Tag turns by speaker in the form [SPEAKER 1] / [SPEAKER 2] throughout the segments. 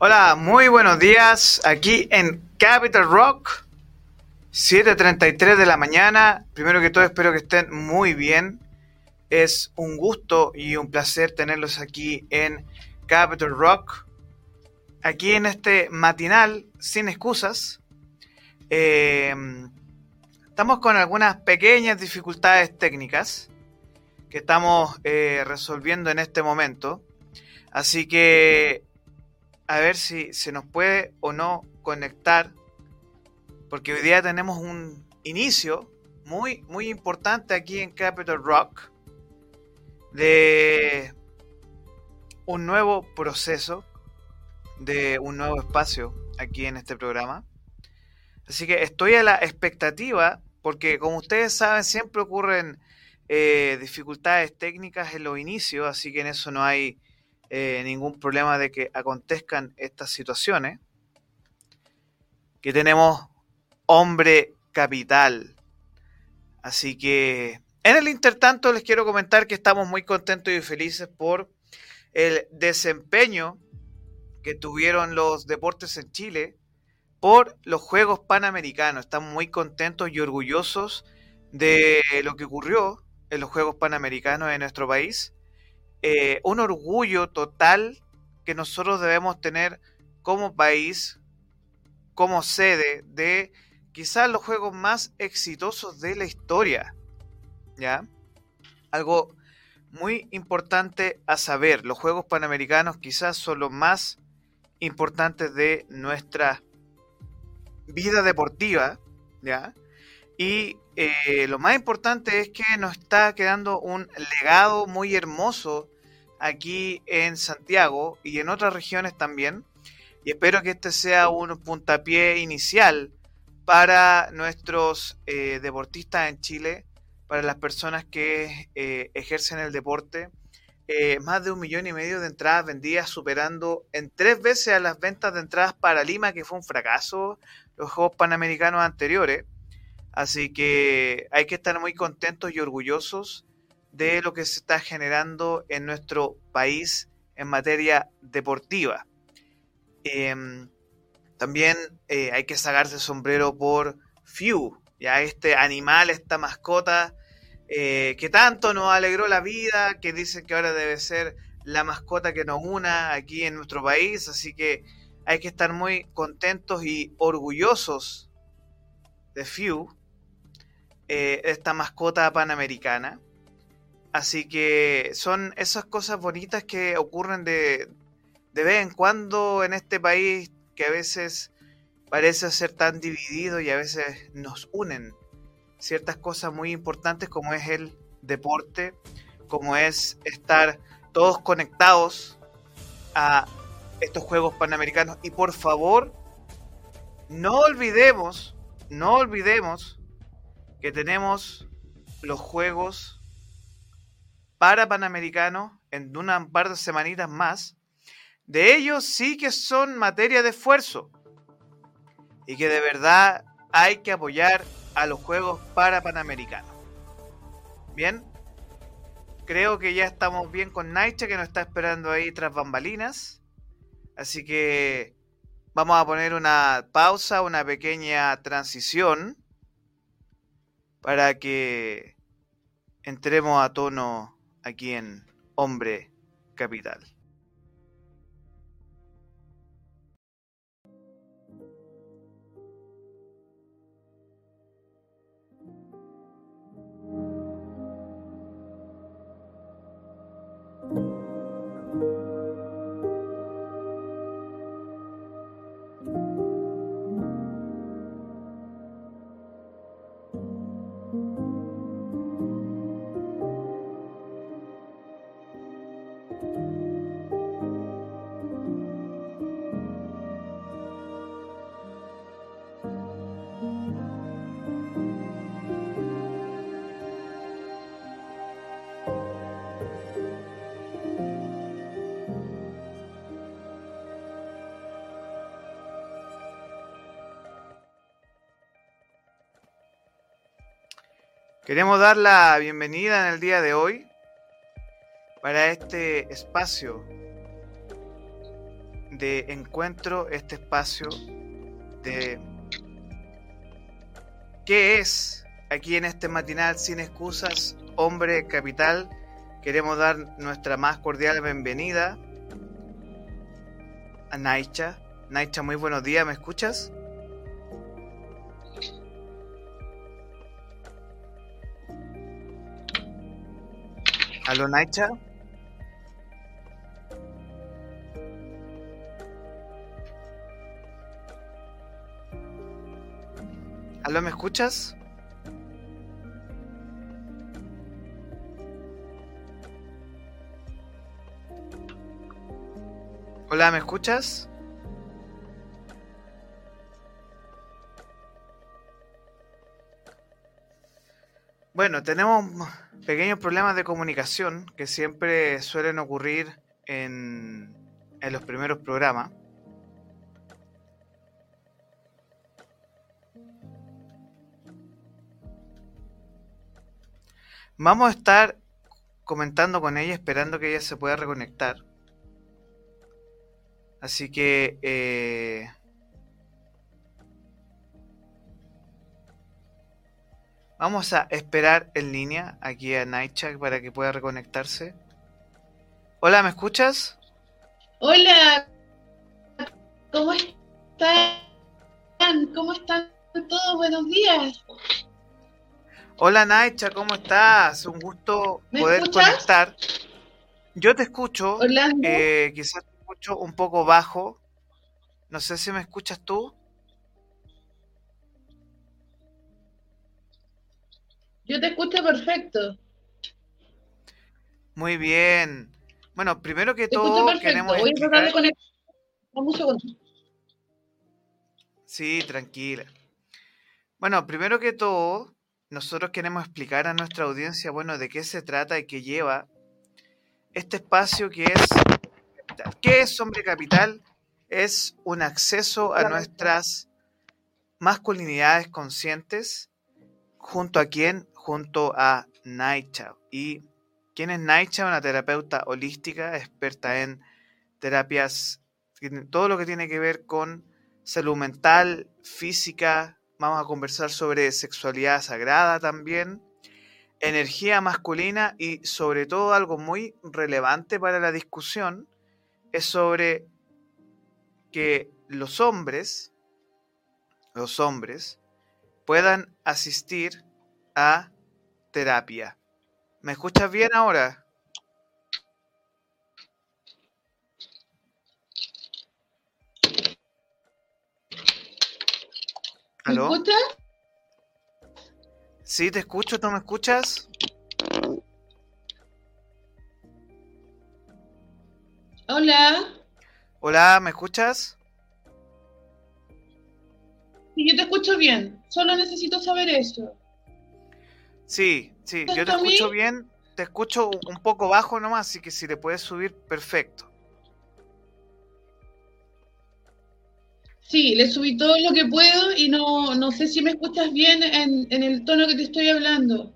[SPEAKER 1] Hola, muy buenos días. Aquí en Capital Rock, 7.33 de la mañana. Primero que todo, espero que estén muy bien. Es un gusto y un placer tenerlos aquí en Capital Rock. Aquí en este matinal, sin excusas. Eh, estamos con algunas pequeñas dificultades técnicas que estamos eh, resolviendo en este momento. Así que a ver si se nos puede o no conectar, porque hoy día tenemos un inicio muy, muy importante aquí en Capital Rock de un nuevo proceso, de un nuevo espacio aquí en este programa. Así que estoy a la expectativa, porque como ustedes saben, siempre ocurren eh, dificultades técnicas en los inicios, así que en eso no hay eh, ningún problema de que acontezcan estas situaciones. Que tenemos hombre capital. Así que en el intertanto les quiero comentar que estamos muy contentos y felices por el desempeño que tuvieron los deportes en Chile por los Juegos Panamericanos. Estamos muy contentos y orgullosos de lo que ocurrió en los Juegos Panamericanos de nuestro país. Eh, un orgullo total que nosotros debemos tener como país, como sede de quizás los juegos más exitosos de la historia. ¿Ya? Algo muy importante a saber, los Juegos Panamericanos quizás son los más importantes de nuestra vida deportiva, ¿ya? Y eh, lo más importante es que nos está quedando un legado muy hermoso aquí en Santiago y en otras regiones también. Y espero que este sea un puntapié inicial para nuestros eh, deportistas en Chile, para las personas que eh, ejercen el deporte. más de un millón y medio de entradas vendidas, superando en tres veces a las ventas de entradas para Lima, que fue un fracaso los Juegos Panamericanos anteriores. Así que hay que estar muy contentos y orgullosos de lo que se está generando en nuestro país en materia deportiva. Em, también eh, hay que sacarse el sombrero por Few, ya este animal, esta mascota eh, que tanto nos alegró la vida, que dicen que ahora debe ser la mascota que nos una aquí en nuestro país, así que hay que estar muy contentos y orgullosos de Few eh, esta mascota panamericana. Así que son esas cosas bonitas que ocurren de, de vez en cuando en este país que a veces parece ser tan dividido y a veces nos unen ciertas cosas muy importantes como es el deporte, como es estar todos conectados a estos Juegos Panamericanos. Y por favor, no olvidemos, no olvidemos que tenemos los Juegos para Panamericanos en una par de semanitas más. De ellos sí que son materia de esfuerzo y que de verdad hay que apoyar a los Juegos para Panamericanos. Bien, creo que ya estamos bien con Naicha que nos está esperando ahí tras bambalinas. Así que vamos a poner una pausa, una pequeña transición para que entremos a tono aquí en Hombre Capital. Queremos dar la bienvenida en el día de hoy para este espacio de encuentro, este espacio de qué es aquí en este matinal sin excusas, hombre capital. Queremos dar nuestra más cordial bienvenida a Naicha. Naicha, muy buenos días, ¿me escuchas? ¿Aló, Naicha? ¿Aló, me escuchas? Hola, ¿me escuchas? Bueno, tenemos pequeños problemas de comunicación que siempre suelen ocurrir en, en los primeros programas. Vamos a estar comentando con ella, esperando que ella se pueda reconectar. Así que... Eh, vamos a esperar en línea aquí a Nightcheck para que pueda reconectarse. Hola, ¿me escuchas?
[SPEAKER 2] Hola, ¿cómo están? ¿Cómo están todos? Buenos días.
[SPEAKER 1] Hola Naicha, ¿cómo estás? Un gusto poder conectar. Yo te escucho, eh, quizás te escucho un poco bajo. No sé si me escuchas tú.
[SPEAKER 2] Yo te escucho perfecto.
[SPEAKER 1] Muy bien. Bueno, primero que todo queremos
[SPEAKER 2] Voy a de conectar. Un segundo.
[SPEAKER 1] Sí, tranquila. Bueno, primero que todo, nosotros queremos explicar a nuestra audiencia, bueno, de qué se trata y qué lleva este espacio que es ¿Qué es Hombre Capital? Es un acceso a nuestras masculinidades conscientes. ¿Junto a quién? Junto a Naicha. ¿Y quién es Naicha? Una terapeuta holística, experta en terapias, todo lo que tiene que ver con salud mental, física, Vamos a conversar sobre sexualidad sagrada también, energía masculina y sobre todo algo muy relevante para la discusión es sobre que los hombres, los hombres, puedan asistir a terapia. ¿Me escuchas bien ahora?
[SPEAKER 2] ¿Me escuchas?
[SPEAKER 1] Sí, te escucho, ¿tú me escuchas?
[SPEAKER 2] Hola.
[SPEAKER 1] Hola, ¿me escuchas?
[SPEAKER 2] Sí, yo te escucho bien. Solo necesito saber eso.
[SPEAKER 1] Sí, sí, yo te escucho bien. Te escucho un poco bajo nomás, así que si te puedes subir, perfecto.
[SPEAKER 2] Sí, le subí todo lo que puedo y no, no sé si me escuchas bien en, en el tono que te estoy hablando.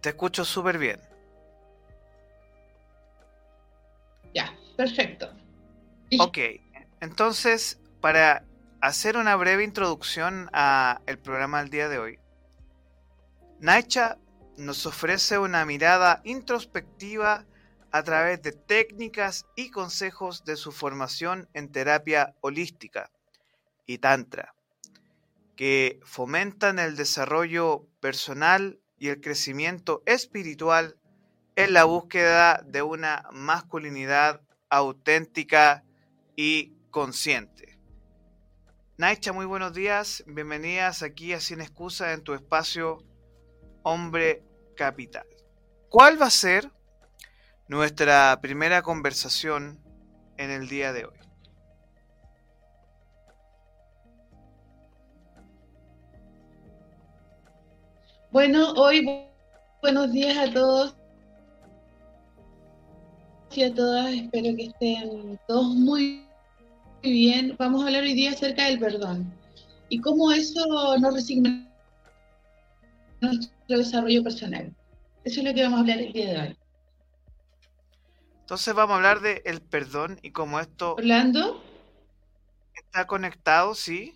[SPEAKER 1] Te escucho súper bien.
[SPEAKER 2] Ya, perfecto.
[SPEAKER 1] Ok, entonces, para hacer una breve introducción a el programa del día de hoy, Naicha nos ofrece una mirada introspectiva a través de técnicas y consejos de su formación en terapia holística y Tantra, que fomentan el desarrollo personal y el crecimiento espiritual en la búsqueda de una masculinidad auténtica y consciente. Naicha, muy buenos días, bienvenidas aquí a Sin Excusa en tu espacio Hombre Capital. ¿Cuál va a ser nuestra primera conversación en el día de hoy?
[SPEAKER 2] Bueno, hoy buenos días a todos y a todas. Espero que estén todos muy bien. Vamos a hablar hoy día acerca del perdón y cómo eso nos resigna nuestro desarrollo personal. Eso es lo que vamos a hablar el día de hoy.
[SPEAKER 1] Entonces vamos a hablar de el perdón y cómo esto...
[SPEAKER 2] Orlando.
[SPEAKER 1] está conectado, sí.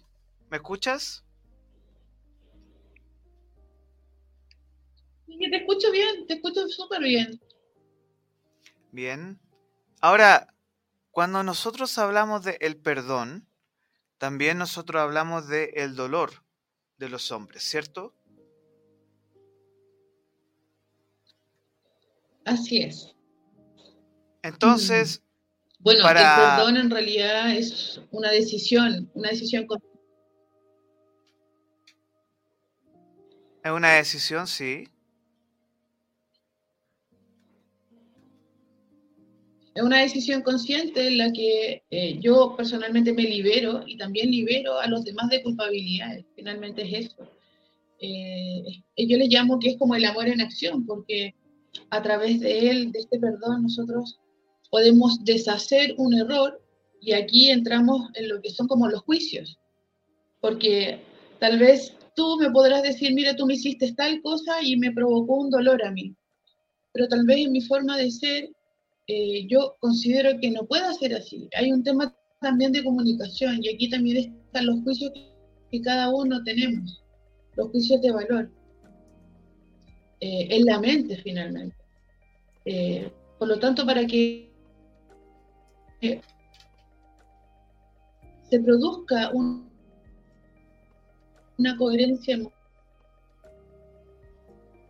[SPEAKER 1] ¿Me escuchas?
[SPEAKER 2] Sí, te escucho bien, te escucho súper bien.
[SPEAKER 1] Bien. Ahora, cuando nosotros hablamos de el perdón, también nosotros hablamos de el dolor de los hombres, ¿cierto?
[SPEAKER 2] Así es.
[SPEAKER 1] Entonces,
[SPEAKER 2] mm. Bueno, el perdón en realidad es una decisión, una decisión.
[SPEAKER 1] Es una decisión, sí.
[SPEAKER 2] Es una decisión consciente en la que eh, yo personalmente me libero y también libero a los demás de culpabilidades. Finalmente es eso. Eh, yo les llamo que es como el amor en acción, porque a través de él, de este perdón, nosotros podemos deshacer un error y aquí entramos en lo que son como los juicios, porque tal vez tú me podrás decir, mira, tú me hiciste tal cosa y me provocó un dolor a mí, pero tal vez en mi forma de ser eh, yo considero que no puede ser así. Hay un tema también de comunicación y aquí también están los juicios que cada uno tenemos, los juicios de valor, eh, en la mente finalmente. Eh, por lo tanto, para que se produzca una coherencia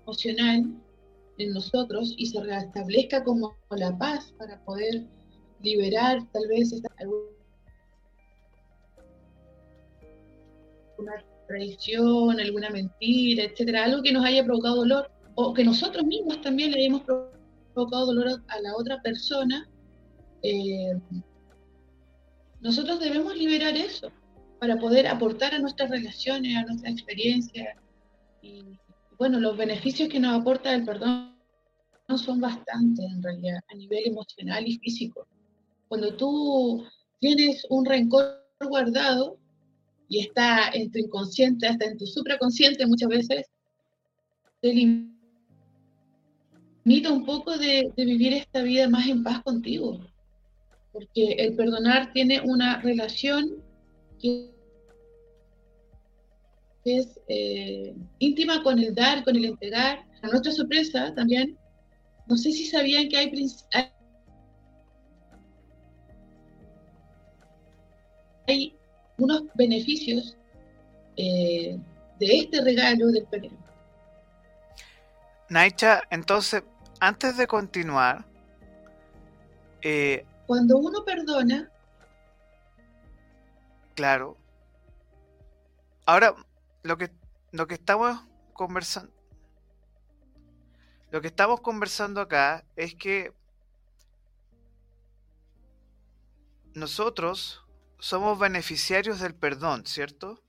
[SPEAKER 2] emocional en nosotros y se restablezca como la paz para poder liberar tal vez esta, alguna traición, alguna mentira, etcétera, algo que nos haya provocado dolor o que nosotros mismos también le hayamos provocado dolor a la otra persona eh, nosotros debemos liberar eso para poder aportar a nuestras relaciones, a nuestra experiencia. Y bueno, los beneficios que nos aporta el perdón no son bastantes en realidad, a nivel emocional y físico. Cuando tú tienes un rencor guardado y está en tu inconsciente, hasta en tu supraconsciente muchas veces, te limita un poco de vivir esta vida más en paz contigo porque el perdonar tiene una relación que es eh, íntima con el dar, con el entregar. A nuestra sorpresa también, no sé si sabían que hay, hay unos beneficios eh, de este regalo del perdón.
[SPEAKER 1] Naicha, entonces, antes de continuar, eh,
[SPEAKER 2] cuando uno perdona.
[SPEAKER 1] Claro. Ahora, lo que, lo que estamos conversando. Lo que estamos conversando acá es que nosotros somos beneficiarios del perdón, ¿cierto?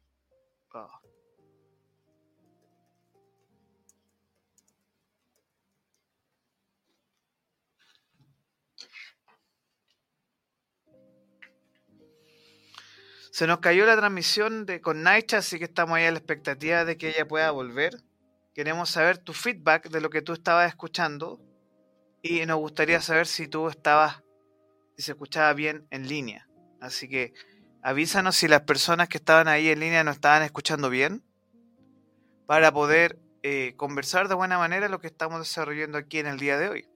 [SPEAKER 1] Se nos cayó la transmisión de, con Naicha, así que estamos ahí a la expectativa de que ella pueda volver. Queremos saber tu feedback de lo que tú estabas escuchando y nos gustaría saber si tú estabas, si se escuchaba bien en línea. Así que avísanos si las personas que estaban ahí en línea no estaban escuchando bien para poder eh, conversar de buena manera lo que estamos desarrollando aquí en el día de hoy.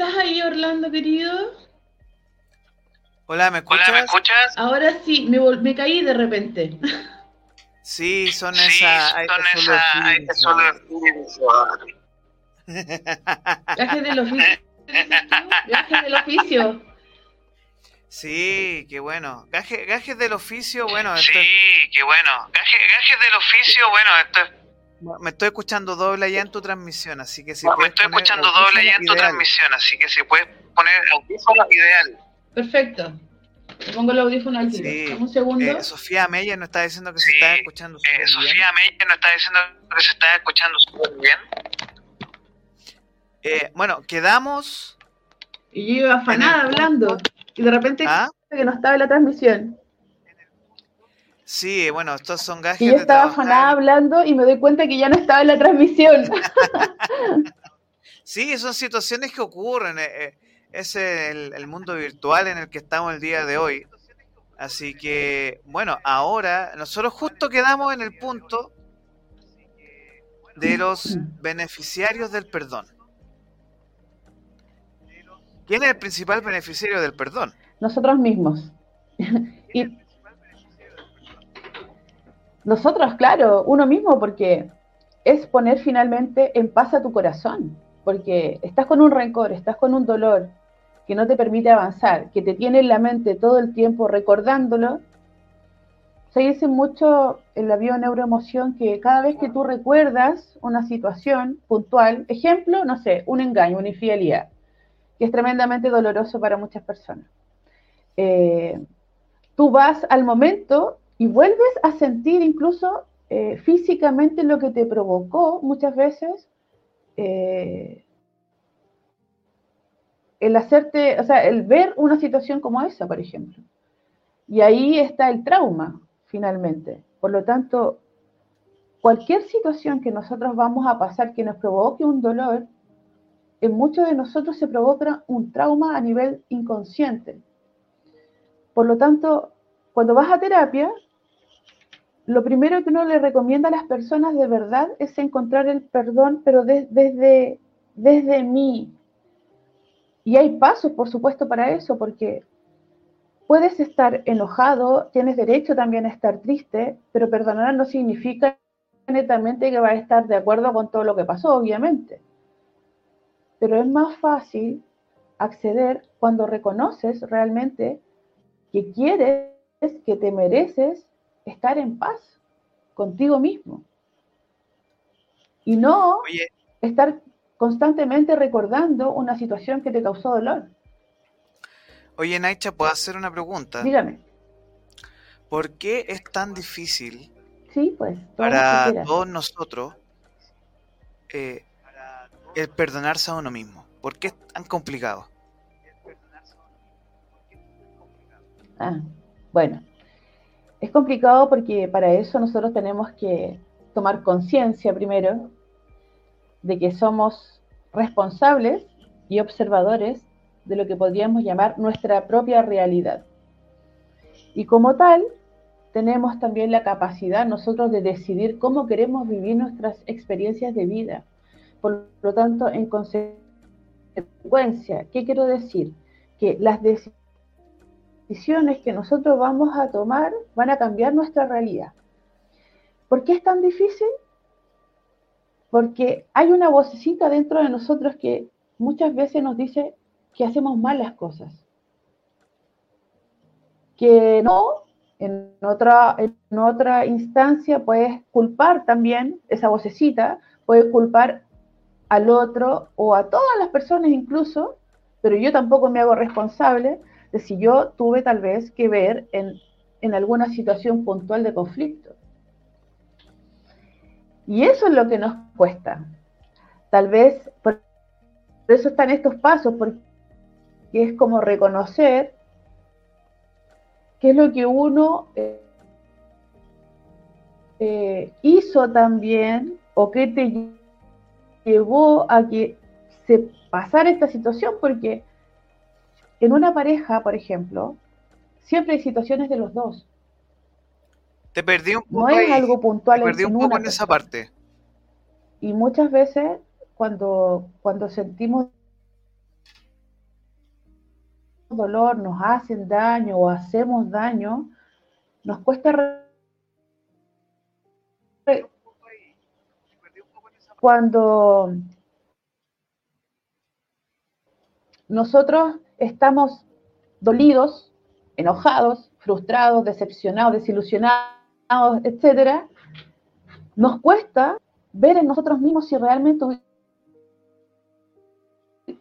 [SPEAKER 2] ¿Estás ahí, Orlando, querido?
[SPEAKER 1] Hola, ¿me escuchas?
[SPEAKER 2] Ahora sí, me, me caí de repente.
[SPEAKER 1] Sí, son esas.
[SPEAKER 2] Son Gajes del oficio. Gajes del oficio.
[SPEAKER 1] Sí, qué bueno. Gajes, del oficio, bueno.
[SPEAKER 3] sí, qué bueno. Gajes, del oficio, bueno, esto es
[SPEAKER 1] me estoy escuchando doble allá en tu transmisión, así que si
[SPEAKER 3] Me estoy escuchando doble allá en tu transmisión, así que si puedes poner el audífono, ideal.
[SPEAKER 2] Perfecto. Le pongo el audífono al tiro. Sí. Un segundo.
[SPEAKER 1] Eh, Sofía Meyer nos está diciendo que se está escuchando
[SPEAKER 3] súper eh, Sofía Meyer nos está diciendo que se está escuchando súper bien.
[SPEAKER 1] Eh, bueno, quedamos.
[SPEAKER 2] Y yo iba afanada hablando. Y de repente. ¿Ah? que no estaba en la transmisión.
[SPEAKER 1] Sí, bueno, estos son gajes.
[SPEAKER 2] Y yo estaba afanada hablando y me doy cuenta que ya no estaba en la transmisión.
[SPEAKER 1] sí, son situaciones que ocurren. Eh, eh, es el, el, mundo virtual en el que estamos el día de hoy. Así que, bueno, ahora nosotros justo quedamos en el punto de los beneficiarios del perdón. ¿Quién es el principal beneficiario del perdón?
[SPEAKER 2] Nosotros mismos. y nosotros, claro, uno mismo, porque es poner finalmente en paz a tu corazón, porque estás con un rencor, estás con un dolor que no te permite avanzar, que te tiene en la mente todo el tiempo recordándolo. Se dice mucho en la bioneuroemoción que cada vez que tú recuerdas una situación puntual, ejemplo, no sé, un engaño, una infidelidad, que es tremendamente doloroso para muchas personas. Eh, tú vas al momento y vuelves a sentir incluso eh, físicamente lo que te provocó muchas veces eh, el hacerte, o sea, el ver una situación como esa, por ejemplo. Y ahí está el trauma, finalmente. Por lo tanto, cualquier situación que nosotros vamos a pasar que nos provoque un dolor, en muchos de nosotros se provoca un trauma a nivel inconsciente. Por lo tanto, cuando vas a terapia, lo primero que uno le recomienda a las personas de verdad es encontrar el perdón, pero desde, desde mí. Y hay pasos, por supuesto, para eso, porque puedes estar enojado, tienes derecho también a estar triste, pero perdonar no significa netamente que vas a estar de acuerdo con todo lo que pasó, obviamente. Pero es más fácil acceder cuando reconoces realmente que quieres, que te mereces estar en paz contigo mismo. Y no estar constantemente recordando una situación que te causó dolor.
[SPEAKER 1] Oye, Naicha, ¿puedo hacer una pregunta?
[SPEAKER 2] Dígame.
[SPEAKER 1] ¿Por qué es tan difícil
[SPEAKER 2] sí, pues,
[SPEAKER 1] para todos nosotros eh, el perdonarse a uno mismo? ¿Por qué es tan complicado?
[SPEAKER 2] Ah, bueno, es complicado porque para eso nosotros tenemos que tomar conciencia primero de que somos responsables y observadores de lo que podríamos llamar nuestra propia realidad. Y como tal, tenemos también la capacidad nosotros de decidir cómo queremos vivir nuestras experiencias de vida. Por lo tanto, en consecuencia, ¿qué quiero decir? Que las decisiones decisiones que nosotros vamos a tomar van a cambiar nuestra realidad. ¿Por qué es tan difícil? Porque hay una vocecita dentro de nosotros que muchas veces nos dice que hacemos mal las cosas. Que no, en otra, instancia puedes culpar también esa vocecita, puedes culpar al otro o a todas las personas incluso, pero yo tampoco me hago responsable si yo tuve tal vez que ver en, alguna situación puntual de conflicto. Y eso es lo que nos cuesta. Tal vez, por eso están estos pasos, porque es como reconocer qué es lo que uno eh, eh, hizo también o qué te llevó a que se pasara esta situación, porque en una pareja, por ejemplo, siempre hay situaciones de los dos.
[SPEAKER 1] Te perdí un poco.
[SPEAKER 2] No es algo puntual.
[SPEAKER 1] Te perdí un poco en esa parte.
[SPEAKER 2] Y muchas veces, cuando, cuando sentimos dolor, nos hacen daño o hacemos daño, nos cuesta. Cuando nosotros estamos dolidos, enojados, frustrados, decepcionados, desilusionados, etcétera, nos cuesta ver en nosotros mismos si realmente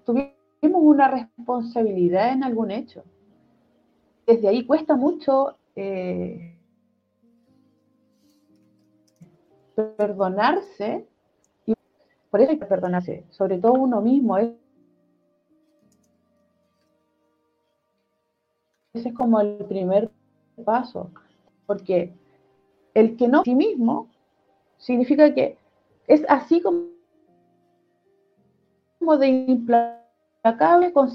[SPEAKER 2] tuvimos una responsabilidad en algún hecho. Desde ahí cuesta mucho eh, perdonarse y por eso hay que perdonarse, sobre todo uno mismo, es es como el primer paso, porque el que no sí mismo significa que es así como de implacable con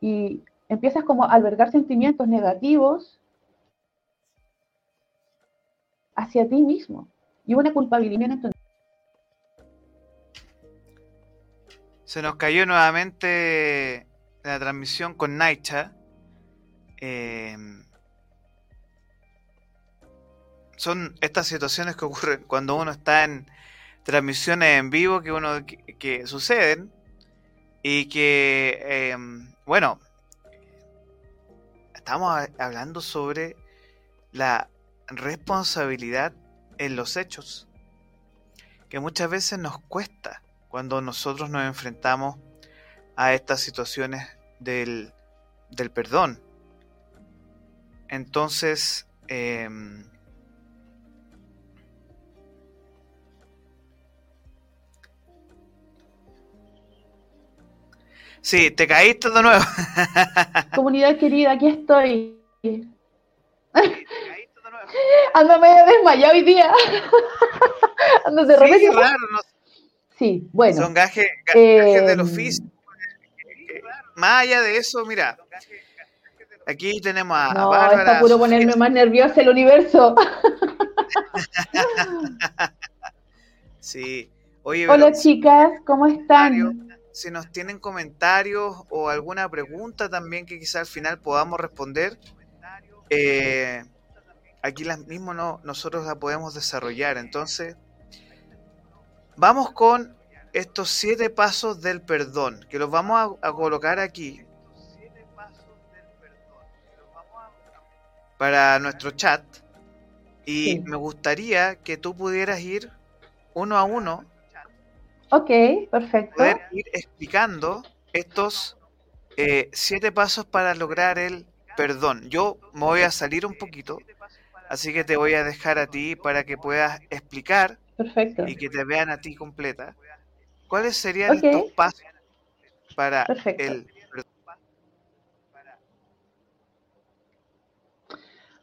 [SPEAKER 2] y empiezas como a albergar sentimientos negativos hacia ti mismo y una culpabilidad en
[SPEAKER 1] Se nos cayó nuevamente la transmisión con Naicha. Em, son estas situaciones que ocurren cuando uno está en transmisiones en vivo que uno que, suceden y que em, bueno estamos hablando sobre la responsabilidad en los hechos que muchas veces nos cuesta cuando nosotros nos enfrentamos a estas situaciones del, del perdón. Entonces, eh, sí, te caíste de nuevo.
[SPEAKER 2] Comunidad querida, aquí estoy. Ando medio desmayado hoy día. Ando de. Sí, no Sí, bueno.
[SPEAKER 1] Son gajes, gajes del em, oficio. Más allá de eso, mira. Aquí tenemos a,
[SPEAKER 2] no, Bárbara. Está puro ponerme más nerviosa el universo.
[SPEAKER 1] sí. Oye,
[SPEAKER 2] Hola chicas, ¿cómo están?
[SPEAKER 1] Si nos tienen comentarios o alguna pregunta también que quizá al final podamos responder, eh, aquí las mismo no, nosotros la podemos desarrollar. Entonces, Vamos con estos siete pasos del perdón, que los vamos a, colocar aquí para nuestro chat. Y me gustaría que tú pudieras ir uno a uno.
[SPEAKER 2] Ok, perfecto.
[SPEAKER 1] Poder ir explicando estos eh, siete pasos para lograr el perdón. Yo me voy a salir un poquito, así que te voy a dejar a ti para que puedas explicar
[SPEAKER 2] Perfecto.
[SPEAKER 1] y que te vean a ti completa, ¿cuáles serían estos pasos para el...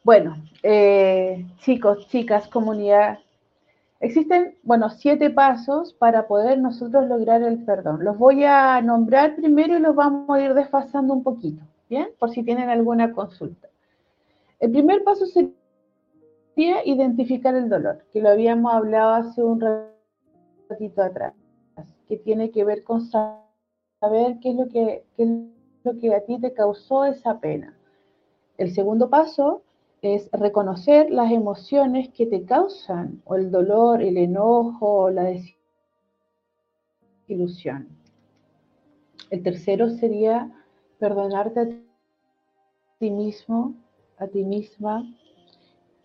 [SPEAKER 2] Bueno, eh, chicos, chicas, comunidad, existen, bueno, siete pasos para poder nosotros lograr el perdón. Los voy a nombrar primero y los vamos a ir desfasando un poquito, ¿bien? Por si tienen alguna consulta. El primer paso sería identificar el dolor, que lo habíamos hablado hace un ratito atrás, que tiene que ver con saber qué es lo que, es lo que a ti te causó esa pena. El segundo paso es reconocer las emociones que te causan, o el dolor, el enojo, la desilusión. El tercero sería perdonarte a ti mismo, a ti misma,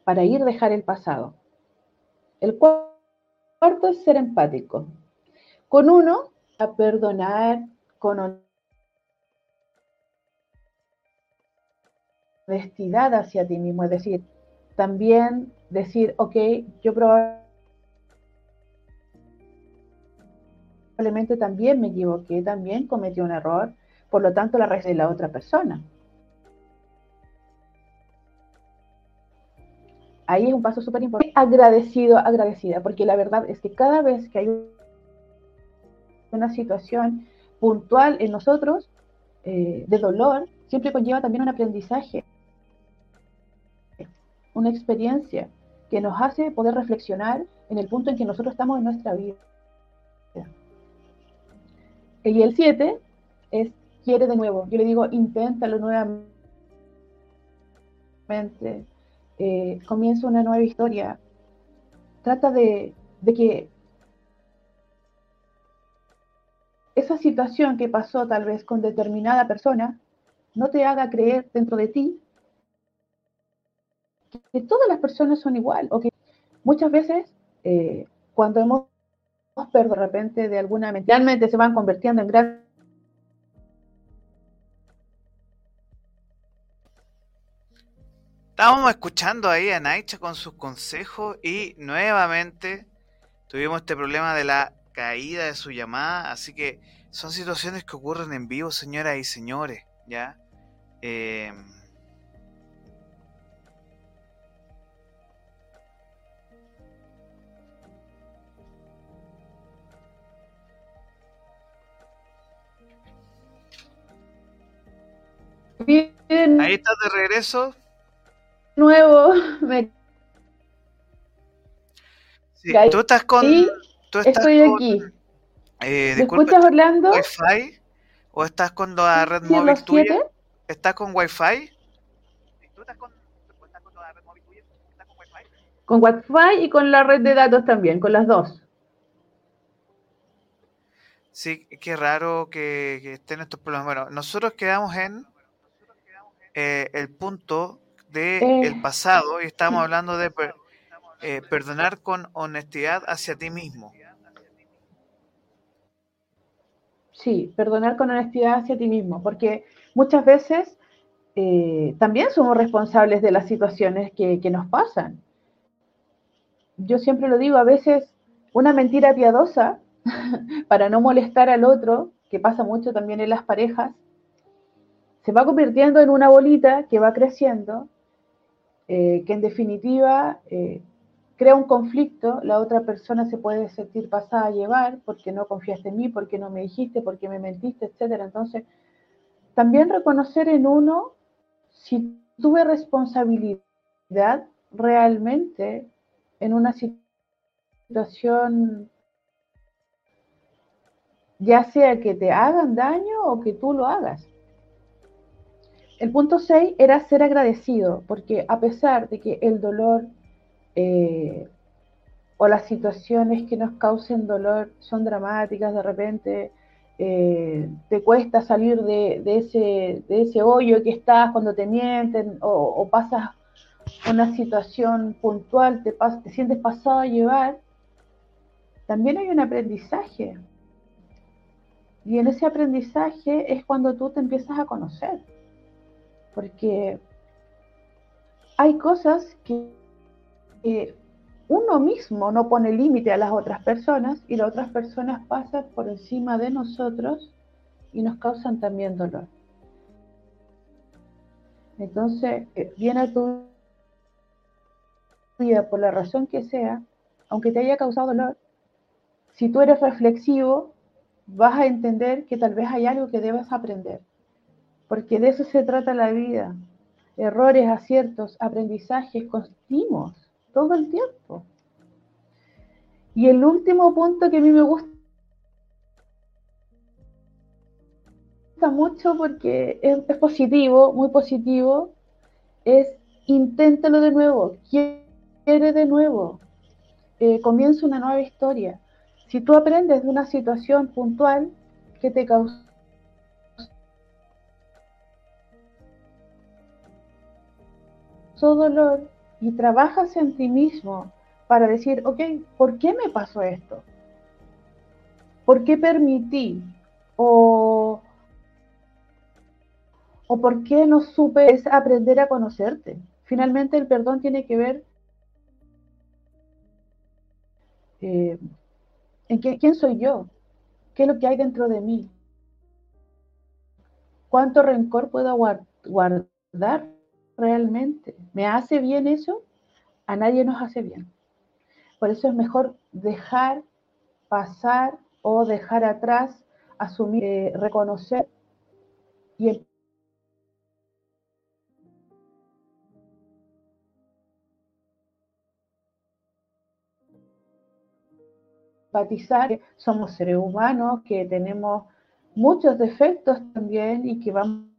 [SPEAKER 2] para ir dejar el pasado. El cuarto es ser empático. Con uno, a perdonar con honestidad hacia ti mismo, es decir, también decir, ok, yo probablemente también me equivoqué, también cometí un error, por lo tanto la red de la otra persona. ahí es un paso súper importante. Agradecido, agradecida, porque la verdad es que cada vez que hay una situación puntual en nosotros eh, de dolor, siempre conlleva también un aprendizaje, una experiencia que nos hace poder reflexionar en el punto en que nosotros estamos en nuestra vida. Y el 7 es quiere de nuevo. Yo le digo, inténtalo nuevamente eh, comienza una nueva historia. Trata de, que esa situación que pasó tal vez con determinada persona no te haga creer dentro de ti que todas las personas son igual o que muchas veces eh, cuando hemos perdido de repente de alguna mentalmente se van convirtiendo en grandes
[SPEAKER 1] Estábamos escuchando ahí a Naicha con sus consejos y nuevamente tuvimos este problema de la caída de su llamada, así que son situaciones que ocurren en vivo, señoras y señores, ¿ya? Eh, Bien. Ahí estás de regreso.
[SPEAKER 2] Nuevo. Me...
[SPEAKER 1] Sí, tú estás con. Tú estás
[SPEAKER 2] estoy aquí.
[SPEAKER 1] Eh,
[SPEAKER 2] ¿Me escuchas, Orlando?
[SPEAKER 1] ¿Wi-Fi? ¿O estás con la red móvil tuya? ¿Estás con Wi-Fi? ¿Tú estás con, la red móvil tuya? ¿Estás con
[SPEAKER 2] Wi-Fi? Con Wi-Fi y con la red de datos también, con las dos.
[SPEAKER 1] Sí, qué raro que, que estén estos problemas. Bueno, nosotros quedamos en eh, el punto del de eh, pasado y estamos hablando de eh, perdonar con honestidad hacia ti mismo.
[SPEAKER 2] Sí, perdonar con honestidad hacia ti mismo, porque muchas veces también somos responsables de las situaciones que, que nos pasan. Yo siempre lo digo, a veces una mentira piadosa para no molestar al otro, que pasa mucho también en las parejas, se va convirtiendo en una bolita que va creciendo, eh, que en definitiva eh, crea un conflicto, la otra persona se puede sentir pasada a llevar porque no confiaste en mí, porque no me dijiste, porque me mentiste, etc. Entonces, también reconocer en uno si tuve responsabilidad realmente en una situación ya sea que te hagan daño o que tú lo hagas. El punto 6 era ser agradecido, porque a pesar de que el dolor eh, o las situaciones que nos causen dolor son dramáticas, de repente eh, te cuesta salir de, ese, de, hoyo que estás cuando te mienten o, pasas una situación puntual, te, te sientes pasado a llevar, también hay un aprendizaje. Y en ese aprendizaje es cuando tú te empiezas a conocer. Porque hay cosas que, uno mismo no pone límite a las otras personas y las otras personas pasan por encima de nosotros y nos causan también dolor. Entonces, eh, viene a tu vida por la razón que sea, aunque te haya causado dolor, si tú eres reflexivo, vas a entender que tal vez hay algo que debas aprender, porque de eso se trata la vida. Errores, aciertos, aprendizajes continuos, todo el tiempo. Y el último punto que a mí me gusta mucho porque es, positivo, muy positivo, es inténtalo de nuevo, quiere de nuevo, eh, comienza una nueva historia. Si tú aprendes de una situación puntual que te causó dolor y trabajas en ti mismo para decir, ok, ¿por qué me pasó esto? ¿Por qué permití? O, o por qué no supe es aprender a conocerte. Finalmente el perdón tiene que ver eh, quién soy yo, qué es lo que hay dentro de mí, cuánto rencor puedo guardar realmente. ¿Me hace bien eso? A nadie nos hace bien. Por eso es mejor dejar pasar o dejar atrás, asumir, eh, reconocer y empatizar, somos seres humanos que tenemos muchos defectos también y que vamos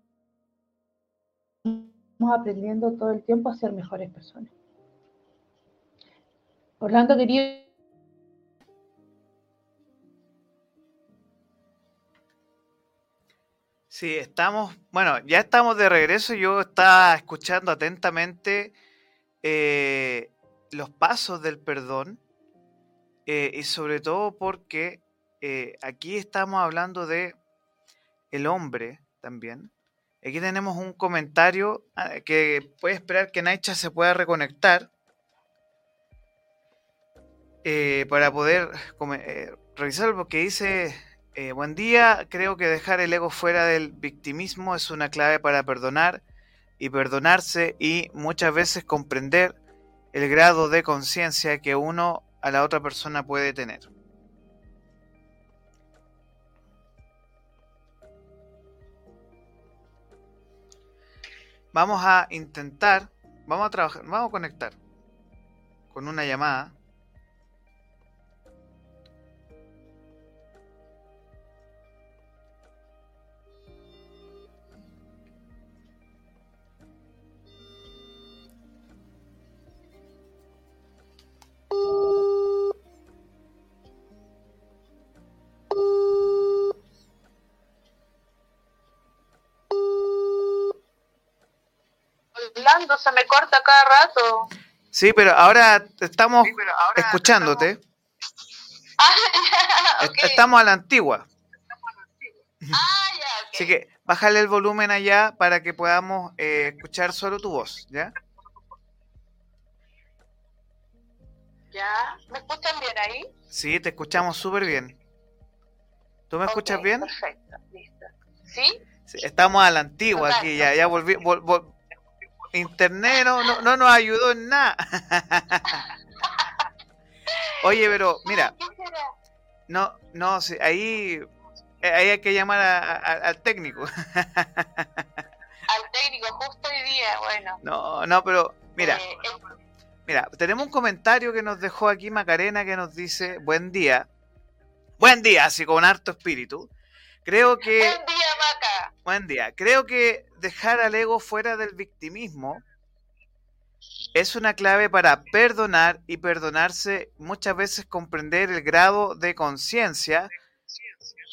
[SPEAKER 2] aprendiendo todo el tiempo a ser mejores personas. Orlando, quería...
[SPEAKER 1] Sí, estamos, bueno, ya estamos de regreso. Yo estaba escuchando atentamente eh, los pasos del perdón eh, y sobre todo porque eh, aquí estamos hablando de el hombre también. Aquí tenemos un comentario ah, que puede esperar que Naicha se pueda reconectar eh, para poder revisarlo porque dice, buen día, creo que dejar el ego fuera del victimismo es una clave para perdonar y perdonarse y muchas veces comprender el grado de conciencia que uno a la otra persona puede tener. Vamos a intentar, vamos a trabajar, vamos a conectar con una llamada.
[SPEAKER 2] Hablando, se me corta cada rato.
[SPEAKER 1] Sí, pero ahora estamos escuchándote.
[SPEAKER 2] Ah, ya, ok.
[SPEAKER 1] Estamos a la antigua.
[SPEAKER 2] Ah, ya.
[SPEAKER 1] Así que bájale el volumen allá para que podamos eh, escuchar solo tu voz, ¿ya?
[SPEAKER 2] Ya, ¿me escuchan bien ahí?
[SPEAKER 1] Sí, te escuchamos súper bien. ¿Tú me escuchas bien?
[SPEAKER 2] Perfecto, listo. ¿Sí?
[SPEAKER 1] Sí, estamos a la antigua aquí, ya, ya volví. vol- vol- Internet no, no, no nos ayudó en nada. Oye, pero mira, no, no, sí, ahí, eh, ahí hay que llamar a- a- al técnico.
[SPEAKER 2] Al técnico, justo hoy día, bueno.
[SPEAKER 1] No, no, pero mira,
[SPEAKER 2] eh, el-
[SPEAKER 1] mira, tenemos un comentario que nos dejó aquí Macarena que nos dice, buen día, buen día, así con harto espíritu. Creo que...
[SPEAKER 2] Buen día, Maca.
[SPEAKER 1] Buen día. Creo que dejar al ego fuera del victimismo es una clave para perdonar y perdonarse muchas veces comprender el grado de conciencia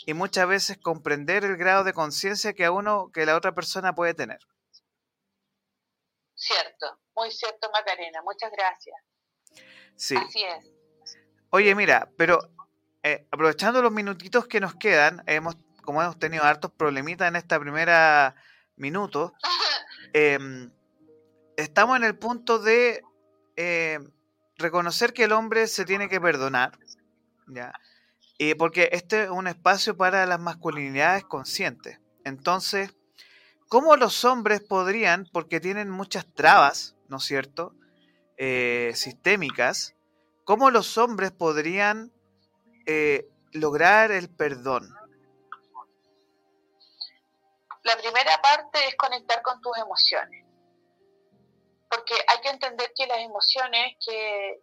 [SPEAKER 1] y muchas veces comprender el grado de conciencia que a uno que la otra persona puede tener.
[SPEAKER 2] Cierto, muy cierto, Macarena. Muchas gracias.
[SPEAKER 1] Sí.
[SPEAKER 2] Así es.
[SPEAKER 1] Oye, mira, pero eh, aprovechando los minutitos que nos quedan, hemos como hemos tenido hartos problemitas en esta primera minuto, em, estamos en el punto de eh, reconocer que el hombre se tiene que perdonar, ¿ya? Y porque este es un espacio para las masculinidades conscientes. Entonces, ¿cómo los hombres podrían, porque tienen muchas trabas, ¿no es cierto?, eh, sistémicas, ¿cómo los hombres podrían eh, lograr el perdón?
[SPEAKER 2] La primera parte es conectar con tus emociones. Porque hay que entender que las emociones, que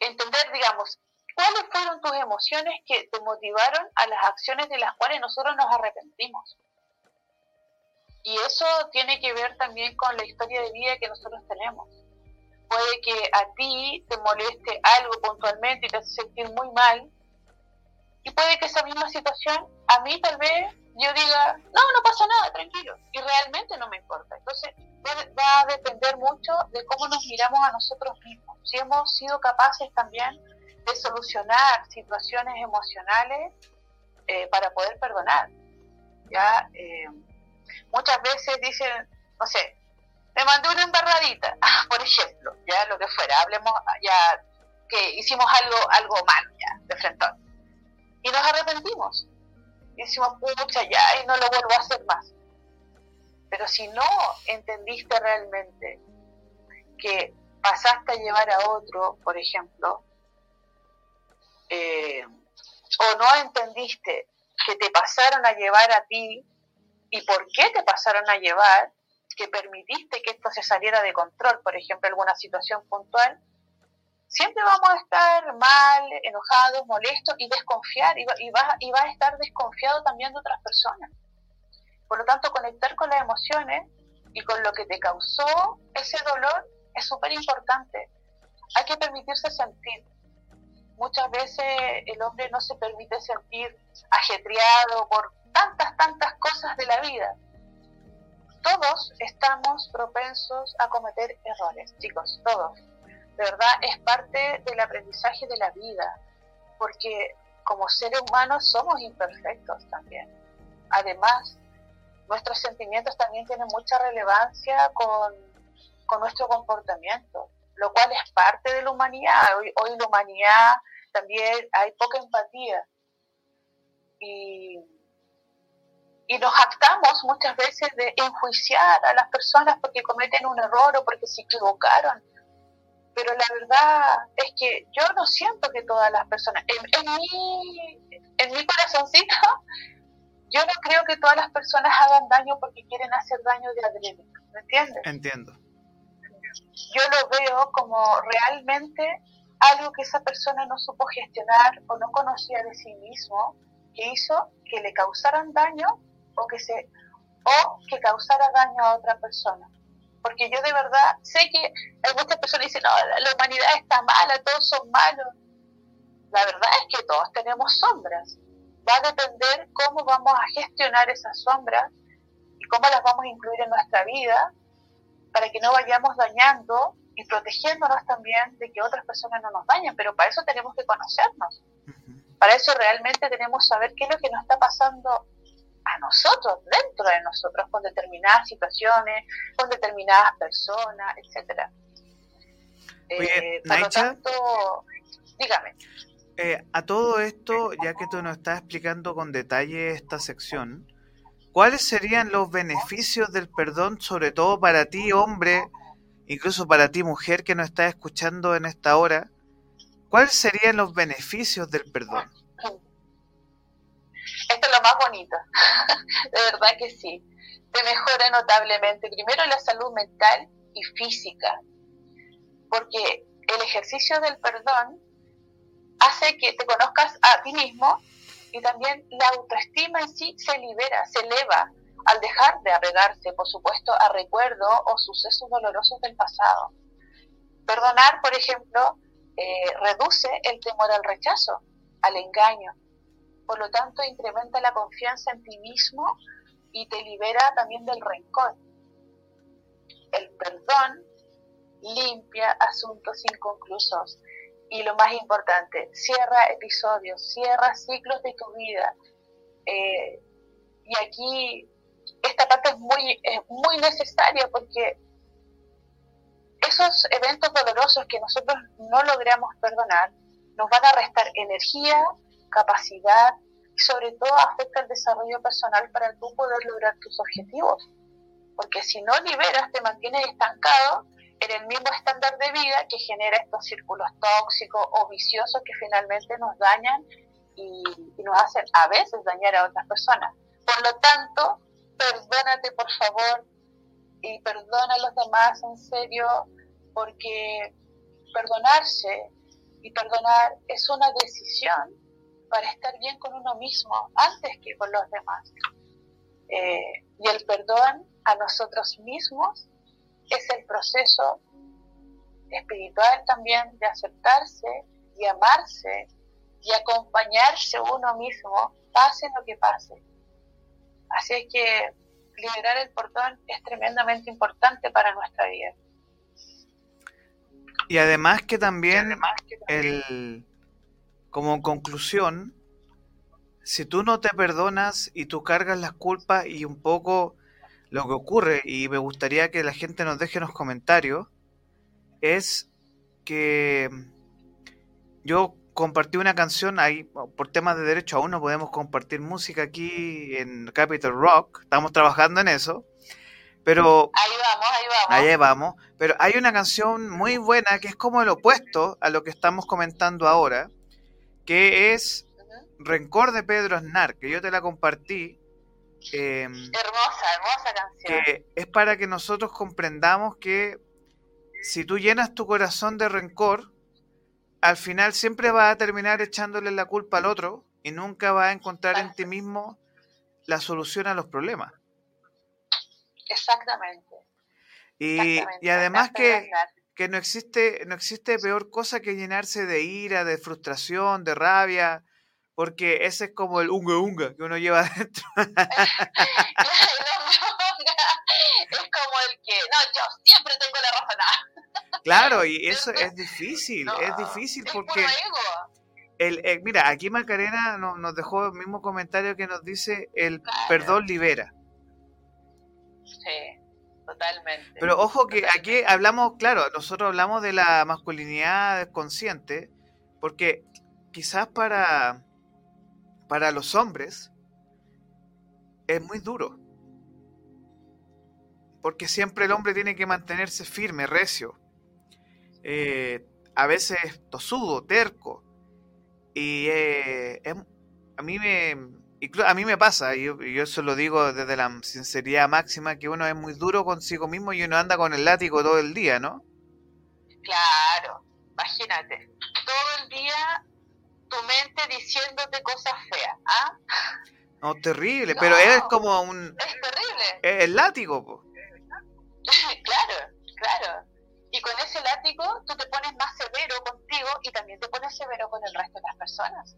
[SPEAKER 2] entender, digamos, cuáles fueron tus emociones que te motivaron a las acciones de las cuales nosotros nos arrepentimos. Y eso tiene que ver también con la historia de vida que nosotros tenemos. Puede que a ti te moleste algo puntualmente y te hace sentir muy mal, y puede que esa misma situación a mí tal vez yo diga, no, no pasa nada, tranquilo, y realmente no me importa. Entonces va, a depender mucho de cómo nos miramos a nosotros mismos, si hemos sido capaces también de solucionar situaciones emocionales eh, para poder perdonar. ¿ya? Eh, muchas veces dicen, no sé, me mandé una embarradita, por ejemplo, ya lo que fuera, hablemos ya que hicimos algo, algo malo ya, de frente y nos arrepentimos. Y decimos, pucha, ya, y no lo vuelvo a hacer más. Pero si no entendiste realmente que pasaste a llevar a otro, por ejemplo, eh, o no entendiste que te pasaron a llevar a ti y por qué te pasaron a llevar, que permitiste que esto se saliera de control, por ejemplo, alguna situación puntual, siempre vamos a estar mal, enojados, molestos y desconfiar, y va, y, va, y a estar desconfiado también de otras personas. Por lo tanto, conectar con las emociones y con lo que te causó ese dolor es súper importante. Hay que permitirse sentir. Muchas veces el hombre no se permite sentir ajetreado por tantas, tantas cosas de la vida. Todos estamos propensos a cometer errores, chicos, todos de verdad es parte del aprendizaje de la vida, porque como seres humanos somos imperfectos también. Además, nuestros sentimientos también tienen mucha relevancia con, con nuestro comportamiento, lo cual es parte de la humanidad. Hoy, hoy la humanidad también hay poca empatía y, y nos actamos muchas veces de enjuiciar a las personas porque cometen un error o porque se equivocaron pero la verdad es que yo no siento que todas las personas, en, en, mi, en mi corazoncito, yo no creo que todas las personas hagan daño porque quieren hacer daño de adrede, ¿Me entiendes?
[SPEAKER 1] Entiendo.
[SPEAKER 2] Yo lo veo como realmente algo que esa persona no supo gestionar o no conocía de sí mismo, que hizo que le causaran daño o que se o que causara daño a otra persona. Porque yo de verdad sé que hay muchas personas que dicen, no, la humanidad está mala, todos son malos. La verdad es que todos tenemos sombras. Va a depender cómo vamos a gestionar esas sombras y cómo las vamos a incluir en nuestra vida para que no vayamos dañando y protegiéndonos también de que otras personas no nos dañen. Pero para eso tenemos que conocernos. Para eso realmente tenemos que saber qué es lo que nos está pasando a nosotros, dentro de nosotros, con determinadas situaciones, con determinadas personas, etcétera.
[SPEAKER 1] Oye,
[SPEAKER 2] Eh, por lo tanto, dígame.
[SPEAKER 1] Eh, a todo esto, ya que tú nos estás explicando con detalle esta sección, ¿cuáles serían los beneficios del perdón, sobre todo para ti, hombre, incluso para ti, mujer, que nos estás escuchando en esta hora? ¿Cuáles serían los beneficios del perdón?
[SPEAKER 2] Lo más bonito, de verdad que sí. Te mejora notablemente, primero la salud mental y física, porque el ejercicio del perdón hace que te conozcas a ti mismo y también la autoestima en sí se libera, se eleva al dejar de apegarse, por supuesto, a recuerdos o sucesos dolorosos del pasado. Perdonar, por ejemplo, eh, reduce el temor al rechazo, al engaño, por lo tanto incrementa la confianza en ti mismo y te libera también del rencor. El perdón limpia asuntos inconclusos y lo más importante, cierra episodios, cierra ciclos de tu vida. Eh, y aquí esta parte es muy, es muy necesaria porque esos eventos dolorosos que nosotros no logramos perdonar nos van a restar energía, capacidad y sobre todo afecta el desarrollo personal para tú poder lograr tus objetivos. Porque si no liberas, te mantienes estancado en el mismo estándar de vida que genera estos círculos tóxicos o viciosos que finalmente nos dañan y, y nos hacen a veces dañar a otras personas. Por lo tanto, perdónate por favor y perdona a los demás en serio porque perdonarse y perdonar es una decisión para estar bien con uno mismo antes que con los demás. Eh, y el perdón a nosotros mismos es el proceso espiritual también de aceptarse y amarse y acompañarse uno mismo, pase lo que pase. Así es que liberar el perdón es tremendamente importante para nuestra vida.
[SPEAKER 1] Y además que también,
[SPEAKER 2] Además que también-
[SPEAKER 1] el, como conclusión, si tú no te perdonas y tú cargas las culpas y un poco lo que ocurre, y me gustaría que la gente nos deje en los comentarios, es que yo compartí una canción ahí, por temas de derecho aún no podemos compartir música aquí en Capital Rock, estamos trabajando en eso, pero
[SPEAKER 2] Ahí vamos, ahí vamos.
[SPEAKER 1] Allá vamos. Pero hay una canción muy buena que es como el opuesto a lo que estamos comentando ahora, que es. Rencor de Pedro Aznar, que yo te la compartí, eh,
[SPEAKER 2] Hermosa, hermosa canción.
[SPEAKER 1] que es para que nosotros comprendamos que si tú llenas tu corazón de rencor, al final siempre vas a terminar echándole la culpa al otro y nunca vas a encontrar en ti mismo la solución a los problemas.
[SPEAKER 2] Exactamente.
[SPEAKER 1] Y,
[SPEAKER 2] exactamente.
[SPEAKER 1] y además que... Que no existe, no existe peor cosa que llenarse de ira, de frustración, de rabia, porque ese es como el unga unga que uno lleva adentro.
[SPEAKER 2] es como el que, no, yo siempre tengo la razón. Ah,
[SPEAKER 1] Claro, y eso es difícil,
[SPEAKER 2] no,
[SPEAKER 1] es difícil
[SPEAKER 2] es
[SPEAKER 1] porque el, el- mira, aquí Macarena no- nos dejó el mismo comentario que nos dice el
[SPEAKER 2] Claro.
[SPEAKER 1] perdón libera.
[SPEAKER 2] Sí, totalmente.
[SPEAKER 1] Pero ojo que aquí hablamos, claro, nosotros hablamos de la masculinidad consciente, porque quizás para, para los hombres es muy duro. Porque siempre el hombre tiene que mantenerse firme, recio. Eh, a veces tosudo, terco. Y eh, es- a mí me, a mí me pasa, y yo, yo, eso lo digo desde la sinceridad máxima, que uno es muy duro consigo mismo y uno anda con el látigo todo el día, ¿no?
[SPEAKER 2] Claro, imagínate, todo el día tu mente diciéndote cosas feas, ¿ah?
[SPEAKER 1] No, terrible, pero es como un...
[SPEAKER 2] Es terrible.
[SPEAKER 1] Es el látigo, po.
[SPEAKER 2] claro, claro. Y con ese látigo tú te pones más severo contigo y también te pones severo con el resto de las personas.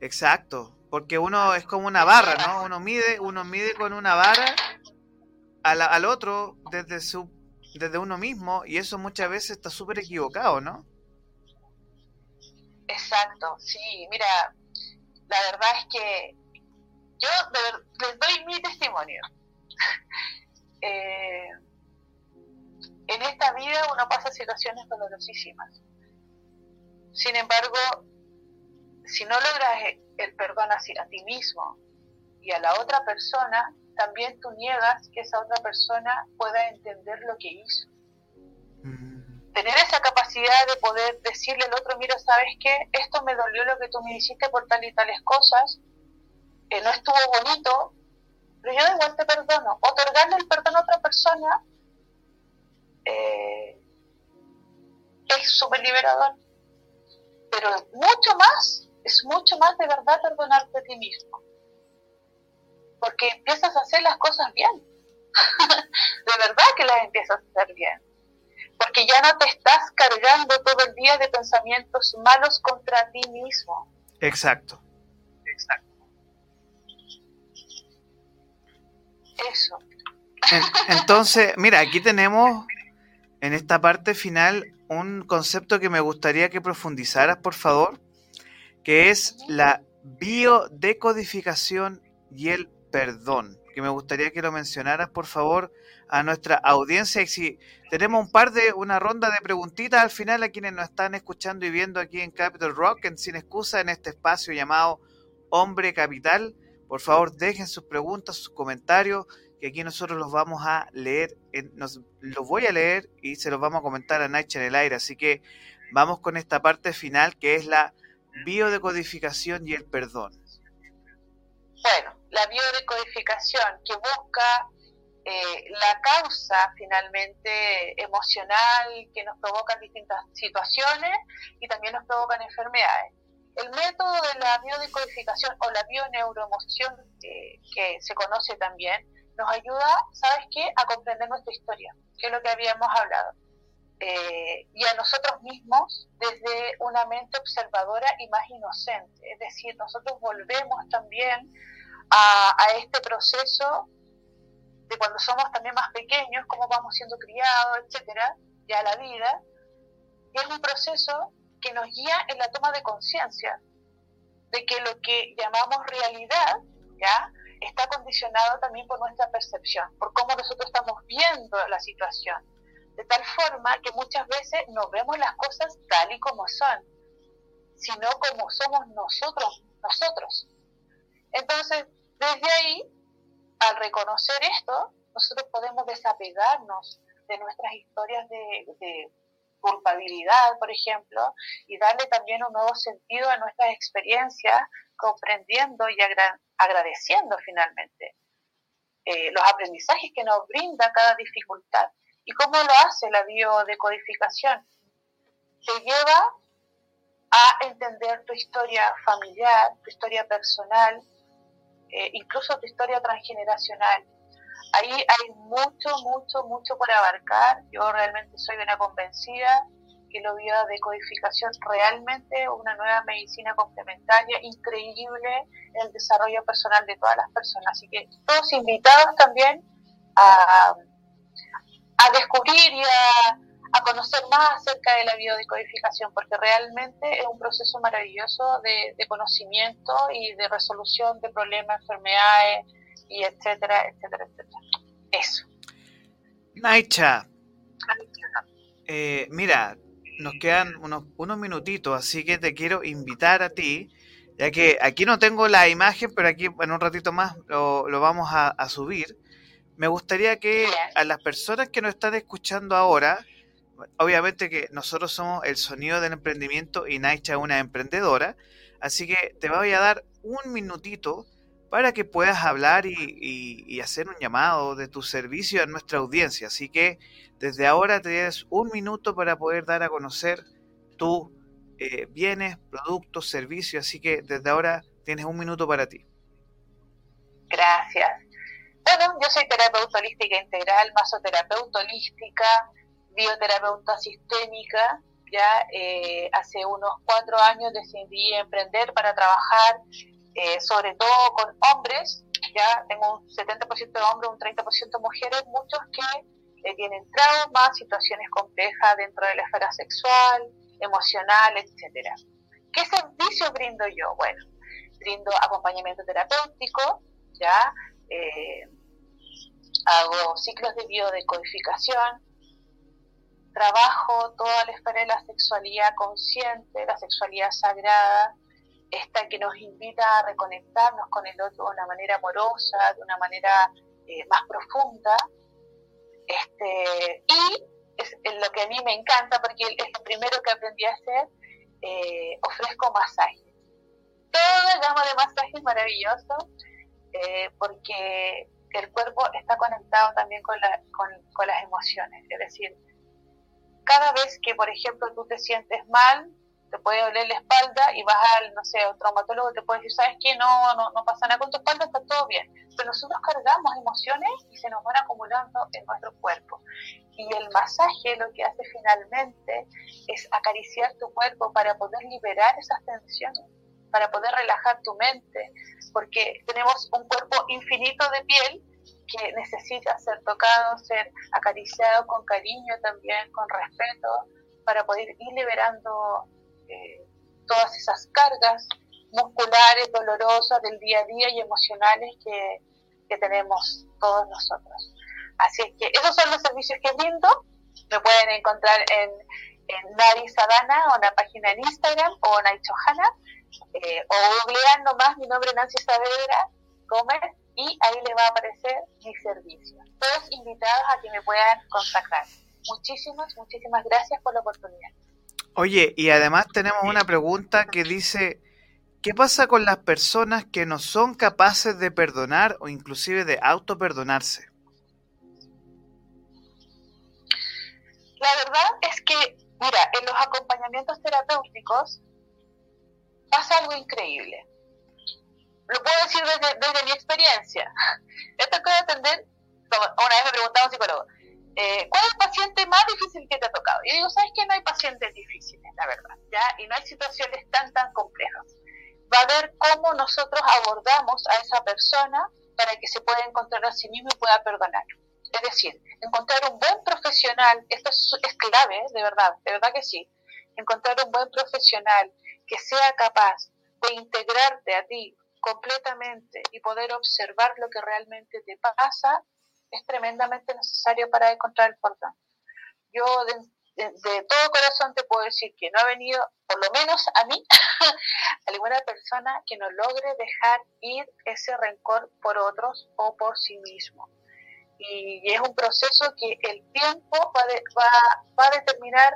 [SPEAKER 1] Exacto, porque uno es como una barra, ¿no? Uno mide, uno mide con una barra al, otro desde su desde uno mismo y eso muchas veces está súper equivocado, ¿no?
[SPEAKER 2] Exacto, sí, mira, la verdad es que yo les doy mi testimonio. eh, en esta vida uno pasa situaciones dolorosísimas. Sin embargo, si no logras el perdón hacia ti mismo y a la otra persona, también tú niegas que esa otra persona pueda entender lo que hizo. Mm. Tener esa capacidad de poder decirle al otro, mira, ¿sabes qué? Esto me dolió lo que tú me hiciste por tal y tales cosas, que no estuvo bonito, pero yo igual te perdono. Otorgarle el perdón a otra persona eh, es súper liberador. Pero mucho más, es mucho más de verdad perdonarte a ti mismo. Porque empiezas a hacer las cosas bien. de verdad que las empiezas a hacer bien. Porque ya no te estás cargando todo el día de pensamientos malos contra ti mismo.
[SPEAKER 1] Exacto.
[SPEAKER 2] Exacto. Eso.
[SPEAKER 1] Entonces, mira, aquí tenemos en esta parte final un concepto que me gustaría que profundizaras, por favor, que es la biodecodificación y el perdón. Que me gustaría que lo mencionaras, por favor, a nuestra audiencia. Y si tenemos un par de, una ronda de preguntitas al final a quienes nos están escuchando y viendo aquí en Capital Rock, en Sin Excusa, en este espacio llamado Hombre Capital. Por favor, dejen sus preguntas, sus comentarios que aquí nosotros los vamos a leer, nos, los voy a leer y se los vamos a comentar a Nacha en el aire. Así que vamos con esta parte final que es la biodecodificación y el perdón.
[SPEAKER 2] Bueno, la biodecodificación que busca eh, la causa finalmente emocional que nos provoca distintas situaciones y también nos provocan enfermedades. El método de la biodecodificación o la bioneuroemoción, eh, que se conoce también, nos ayuda, ¿sabes qué?, a comprender nuestra historia, que es lo que habíamos hablado. Eh, y a nosotros mismos desde una mente observadora y más inocente. Es decir, nosotros volvemos también a, este proceso de cuando somos también más pequeños, cómo vamos siendo criados, etcétera, ya la vida. Y es un proceso que nos guía en la toma de conciencia de que lo que llamamos realidad, ¿ya? está condicionado también por nuestra percepción, por cómo nosotros estamos viendo la situación. De tal forma que muchas veces no vemos las cosas tal y como son, sino como somos nosotros, nosotros. Entonces, desde ahí, al reconocer esto, nosotros podemos desapegarnos de nuestras historias de, culpabilidad, por ejemplo, y darle también un nuevo sentido a nuestras experiencias, comprendiendo y agradeciendo finalmente eh, los aprendizajes que nos brinda cada dificultad. ¿Y cómo lo hace la biodecodificación? Te lleva a entender tu historia familiar, tu historia personal, eh, incluso tu historia transgeneracional. Ahí hay mucho, mucho, mucho por abarcar. Yo realmente soy una convencida que lo vio de codificación realmente una nueva medicina complementaria increíble en el desarrollo personal de todas las personas. Así que todos invitados también a, a descubrir y a, a, conocer más acerca de la biodecodificación, porque realmente es un proceso maravilloso de, de conocimiento y de resolución de problemas, enfermedades y etcétera, etcétera, etcétera. Eso.
[SPEAKER 1] Naicha, eh, mira, nos quedan unos, unos minutitos, así que te quiero invitar a ti, ya que aquí no tengo la imagen, pero aquí en un ratito más lo, lo vamos a, a, subir. Me gustaría que a las personas que nos están escuchando ahora, obviamente que nosotros somos el sonido del emprendimiento y Naicha es una emprendedora, Así que te voy a dar un minutito para que puedas hablar y, hacer un llamado de tu servicio a nuestra audiencia. Así que desde ahora tienes un minuto para poder dar a conocer tus eh, bienes, productos, servicios. Así que desde ahora tienes un minuto para ti.
[SPEAKER 2] Gracias. Bueno, yo soy terapeuta holística integral, masoterapeuta holística, bioterapeuta sistémica. Ya eh, hace unos cuatro años decidí emprender para trabajar eh, sobre todo con hombres, ya tengo un 70% de hombres, un 30% mujeres, muchos que eh, tienen traumas, situaciones complejas dentro de la esfera sexual, emocional, etcétera. ¿Qué servicio brindo yo? Bueno, brindo acompañamiento terapéutico, ya eh, hago ciclos de biodecodificación, trabajo toda la esfera de la sexualidad consciente, la sexualidad sagrada, esta que nos invita a reconectarnos con el otro de una manera amorosa, de una manera eh, más profunda. Este, y es, lo que a mí me encanta, porque es lo primero que aprendí a hacer, eh, ofrezco masajes. Toda gama de masajes maravilloso, eh, porque el cuerpo está conectado también con, con las emociones. Es decir, cada vez que, por ejemplo, tú te sientes mal, te puede doler la espalda y vas al, no sé, un traumatólogo te puede decir, ¿sabes qué? No, no, no pasa nada con tu espalda, está todo bien. Pero nosotros cargamos emociones y se nos van acumulando en nuestro cuerpo. Y el masaje lo que hace finalmente es acariciar tu cuerpo para poder liberar esas tensiones, para poder relajar tu mente, porque tenemos un cuerpo infinito de piel que necesita ser tocado, ser acariciado con cariño también, con respeto, para poder ir liberando eh, todas esas cargas musculares, dolorosas del día a día y emocionales que, tenemos todos nosotros. Así es que esos son los servicios que brindo. Me pueden encontrar en, en Nari Sadana, o una página en Instagram, o Naichohana, eh, o googleando más mi nombre Nancy Saavedra Gómez, y ahí les va a aparecer mi servicio. Todos invitados a que me puedan contactar. Muchísimas, muchísimas gracias por la oportunidad.
[SPEAKER 1] Oye, y además tenemos una pregunta que dice, ¿qué pasa con las personas que no son capaces de perdonar o inclusive de auto-perdonarse?
[SPEAKER 2] La verdad es que, mira, en los acompañamientos terapéuticos pasa algo increíble. Lo puedo decir desde, mi experiencia. Esto que atender, una vez me preguntaba un psicólogo, eh, ¿cuál es el paciente más difícil que te ha tocado? Y digo, ¿sabes que no hay pacientes difíciles, la verdad? ¿ya? Y no hay situaciones tan, tan complejas. Va a ver cómo nosotros abordamos a esa persona para que se pueda encontrar a sí mismo y pueda perdonar. Es decir, encontrar un buen profesional, esto es, es clave, ¿eh? de verdad, de verdad que sí. Encontrar un buen profesional que sea capaz de integrarte a ti completamente y poder observar lo que realmente te pasa es tremendamente necesario para encontrar el perdón. Yo de, todo corazón te puedo decir que no ha venido, por lo menos a mí, alguna persona que no logre dejar ir ese rencor por otros o por sí mismo. Y, es un proceso que el tiempo va, va, va a determinar,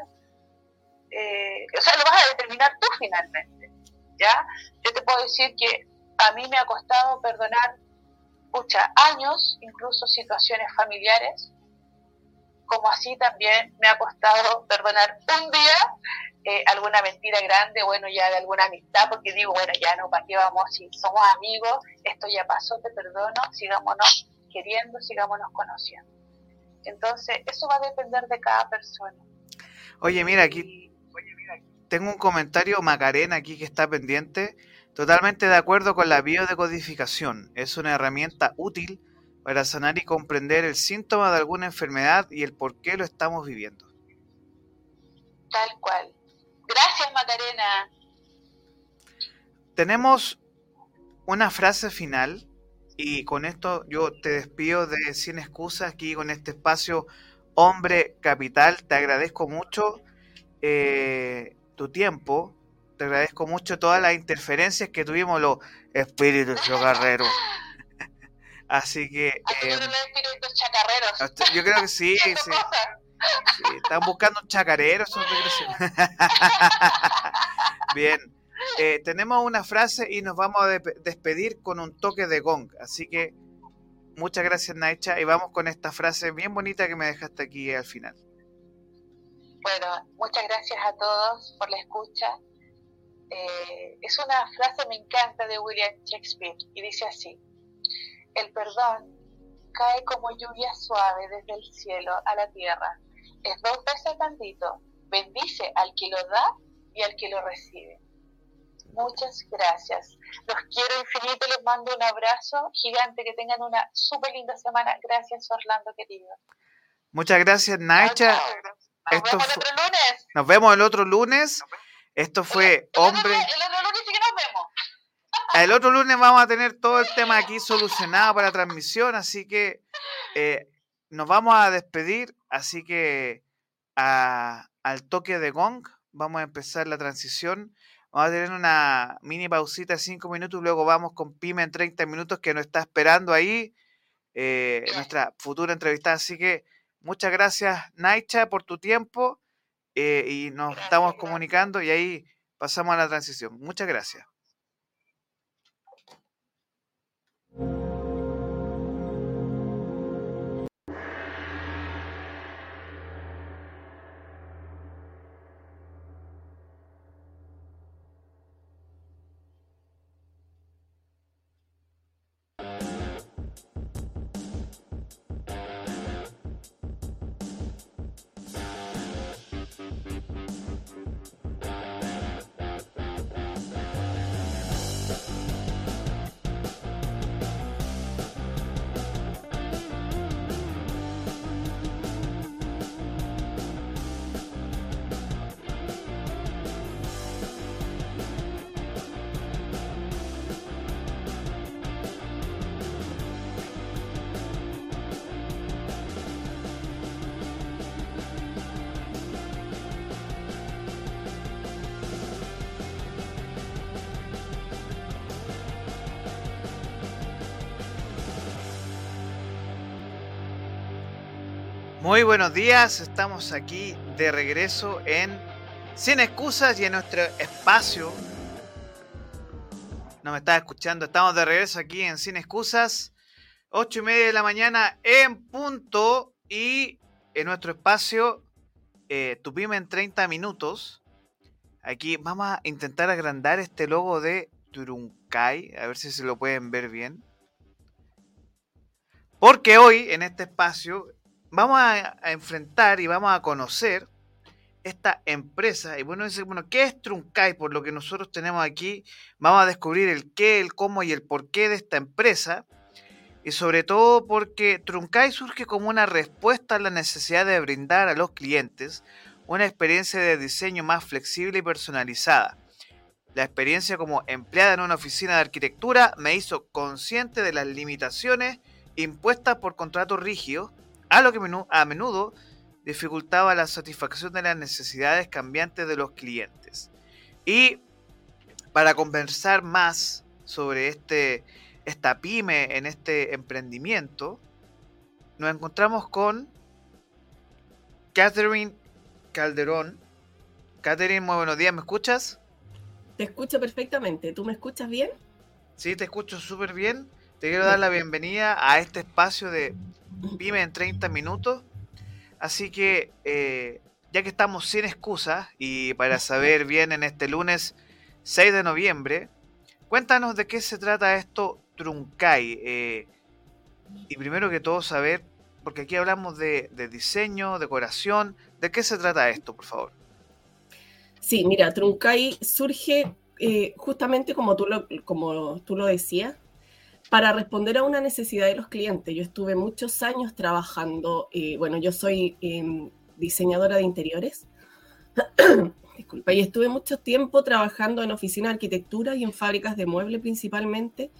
[SPEAKER 2] eh, o sea, lo vas a determinar tú finalmente. ¿ya? Yo te puedo decir que a mí me ha costado perdonar escucha años, incluso situaciones familiares, como así también me ha costado perdonar un día eh, alguna mentira grande, bueno, ya de alguna amistad, porque digo, bueno, ya no, ¿para qué vamos? Si somos amigos, esto ya pasó, te perdono, sigámonos queriendo, sigámonos conociendo. Entonces, eso va a depender de cada persona.
[SPEAKER 1] Oye, mira, aquí tengo un comentario Macarena aquí que está pendiente Totalmente de acuerdo con la biodecodificación. Es una herramienta útil para sanar y comprender el síntoma de alguna enfermedad y el por qué lo estamos viviendo.
[SPEAKER 2] Tal cual. Gracias, Macarena.
[SPEAKER 1] Tenemos una frase final y con esto yo te despido de Sin Excusas aquí con este espacio Hombre Capital. Te agradezco mucho eh, tu tiempo, te agradezco mucho todas las interferencias que tuvimos los espíritus chocarreros. Así que.
[SPEAKER 2] Eh, espíritus chacarreros.
[SPEAKER 1] Yo creo que sí, sí. están buscando un chacarero, Bien. eh, tenemos una frase y nos vamos a despedir con un toque de gong. Así que muchas gracias, Naicha, y vamos con esta frase bien bonita que me dejaste aquí al final.
[SPEAKER 2] Bueno, muchas gracias a todos por la escucha. Eh, es una frase, me encanta, de William Shakespeare, y dice así, el perdón cae como lluvia suave desde el cielo a la tierra, es dos veces tantito, bendice al que lo da y al que lo recibe. Muchas gracias. Los quiero infinito, les mando un abrazo gigante, que tengan una súper linda semana. Gracias, Orlando, querido.
[SPEAKER 1] Muchas gracias, Naicha.
[SPEAKER 2] Nos vemos el otro lunes.
[SPEAKER 1] Nos vemos el otro lunes. Esto fue Hombre.
[SPEAKER 2] El otro lunes sí que nos vemos.
[SPEAKER 1] El otro lunes vamos a tener todo el tema aquí solucionado para la transmisión, así que eh, nos vamos a despedir. Así que al toque de gong vamos a empezar la transición. Vamos a tener una mini pausita de 5 minutos y luego vamos con Pyme en 30 minutos que nos está esperando ahí eh, nuestra futura entrevistada. Así que muchas gracias, Naicha, por tu tiempo eh, y nos estamos comunicando y ahí pasamos a la transición. Muchas gracias. Muy buenos días, estamos aquí de regreso en Sin Excusas y en nuestro espacio. No me estás escuchando, estamos de regreso aquí en Sin Excusas, 8 y media de la mañana en punto y en nuestro espacio eh, Tupime en 30 minutos. Aquí vamos a intentar agrandar este logo de Turunkai, a ver si se lo pueden ver bien. Porque hoy en este espacio vamos a, enfrentar y vamos a conocer esta empresa. Y bueno, bueno, ¿qué es Truncay? Por lo que nosotros tenemos aquí, vamos a descubrir el qué, el cómo y el por qué de esta empresa. Y sobre todo porque Truncay surge como una respuesta a la necesidad de brindar a los clientes una experiencia de diseño más flexible y personalizada. La experiencia como empleada en una oficina de arquitectura me hizo consciente de las limitaciones impuestas por contratos rígidos a lo que a menudo dificultaba la satisfacción de las necesidades cambiantes de los clientes. Y para conversar más sobre este, esta pyme en este emprendimiento, nos encontramos con Catherine Calderón. Catherine, muy buenos días, ¿me escuchas?
[SPEAKER 4] Te escucho perfectamente. ¿Tú me escuchas bien?
[SPEAKER 1] Sí, te escucho súper bien. Te quiero dar la bienvenida a este espacio de Pyme en 30 minutos. Así que, eh, ya que estamos sin excusas y para saber bien en este lunes 6 de noviembre, cuéntanos de qué se trata esto Truncay. Eh, y primero que todo saber, porque aquí hablamos de, diseño, decoración, ¿de qué se trata esto, por favor?
[SPEAKER 4] Sí, mira, Truncay surge eh, justamente como tú, lo, como tú lo decías, para responder a una necesidad de los clientes. Yo estuve muchos años trabajando, eh, bueno, yo soy em, diseñadora de interiores, disculpa, y estuve mucho tiempo trabajando en oficinas de arquitectura y en fábricas de muebles principalmente,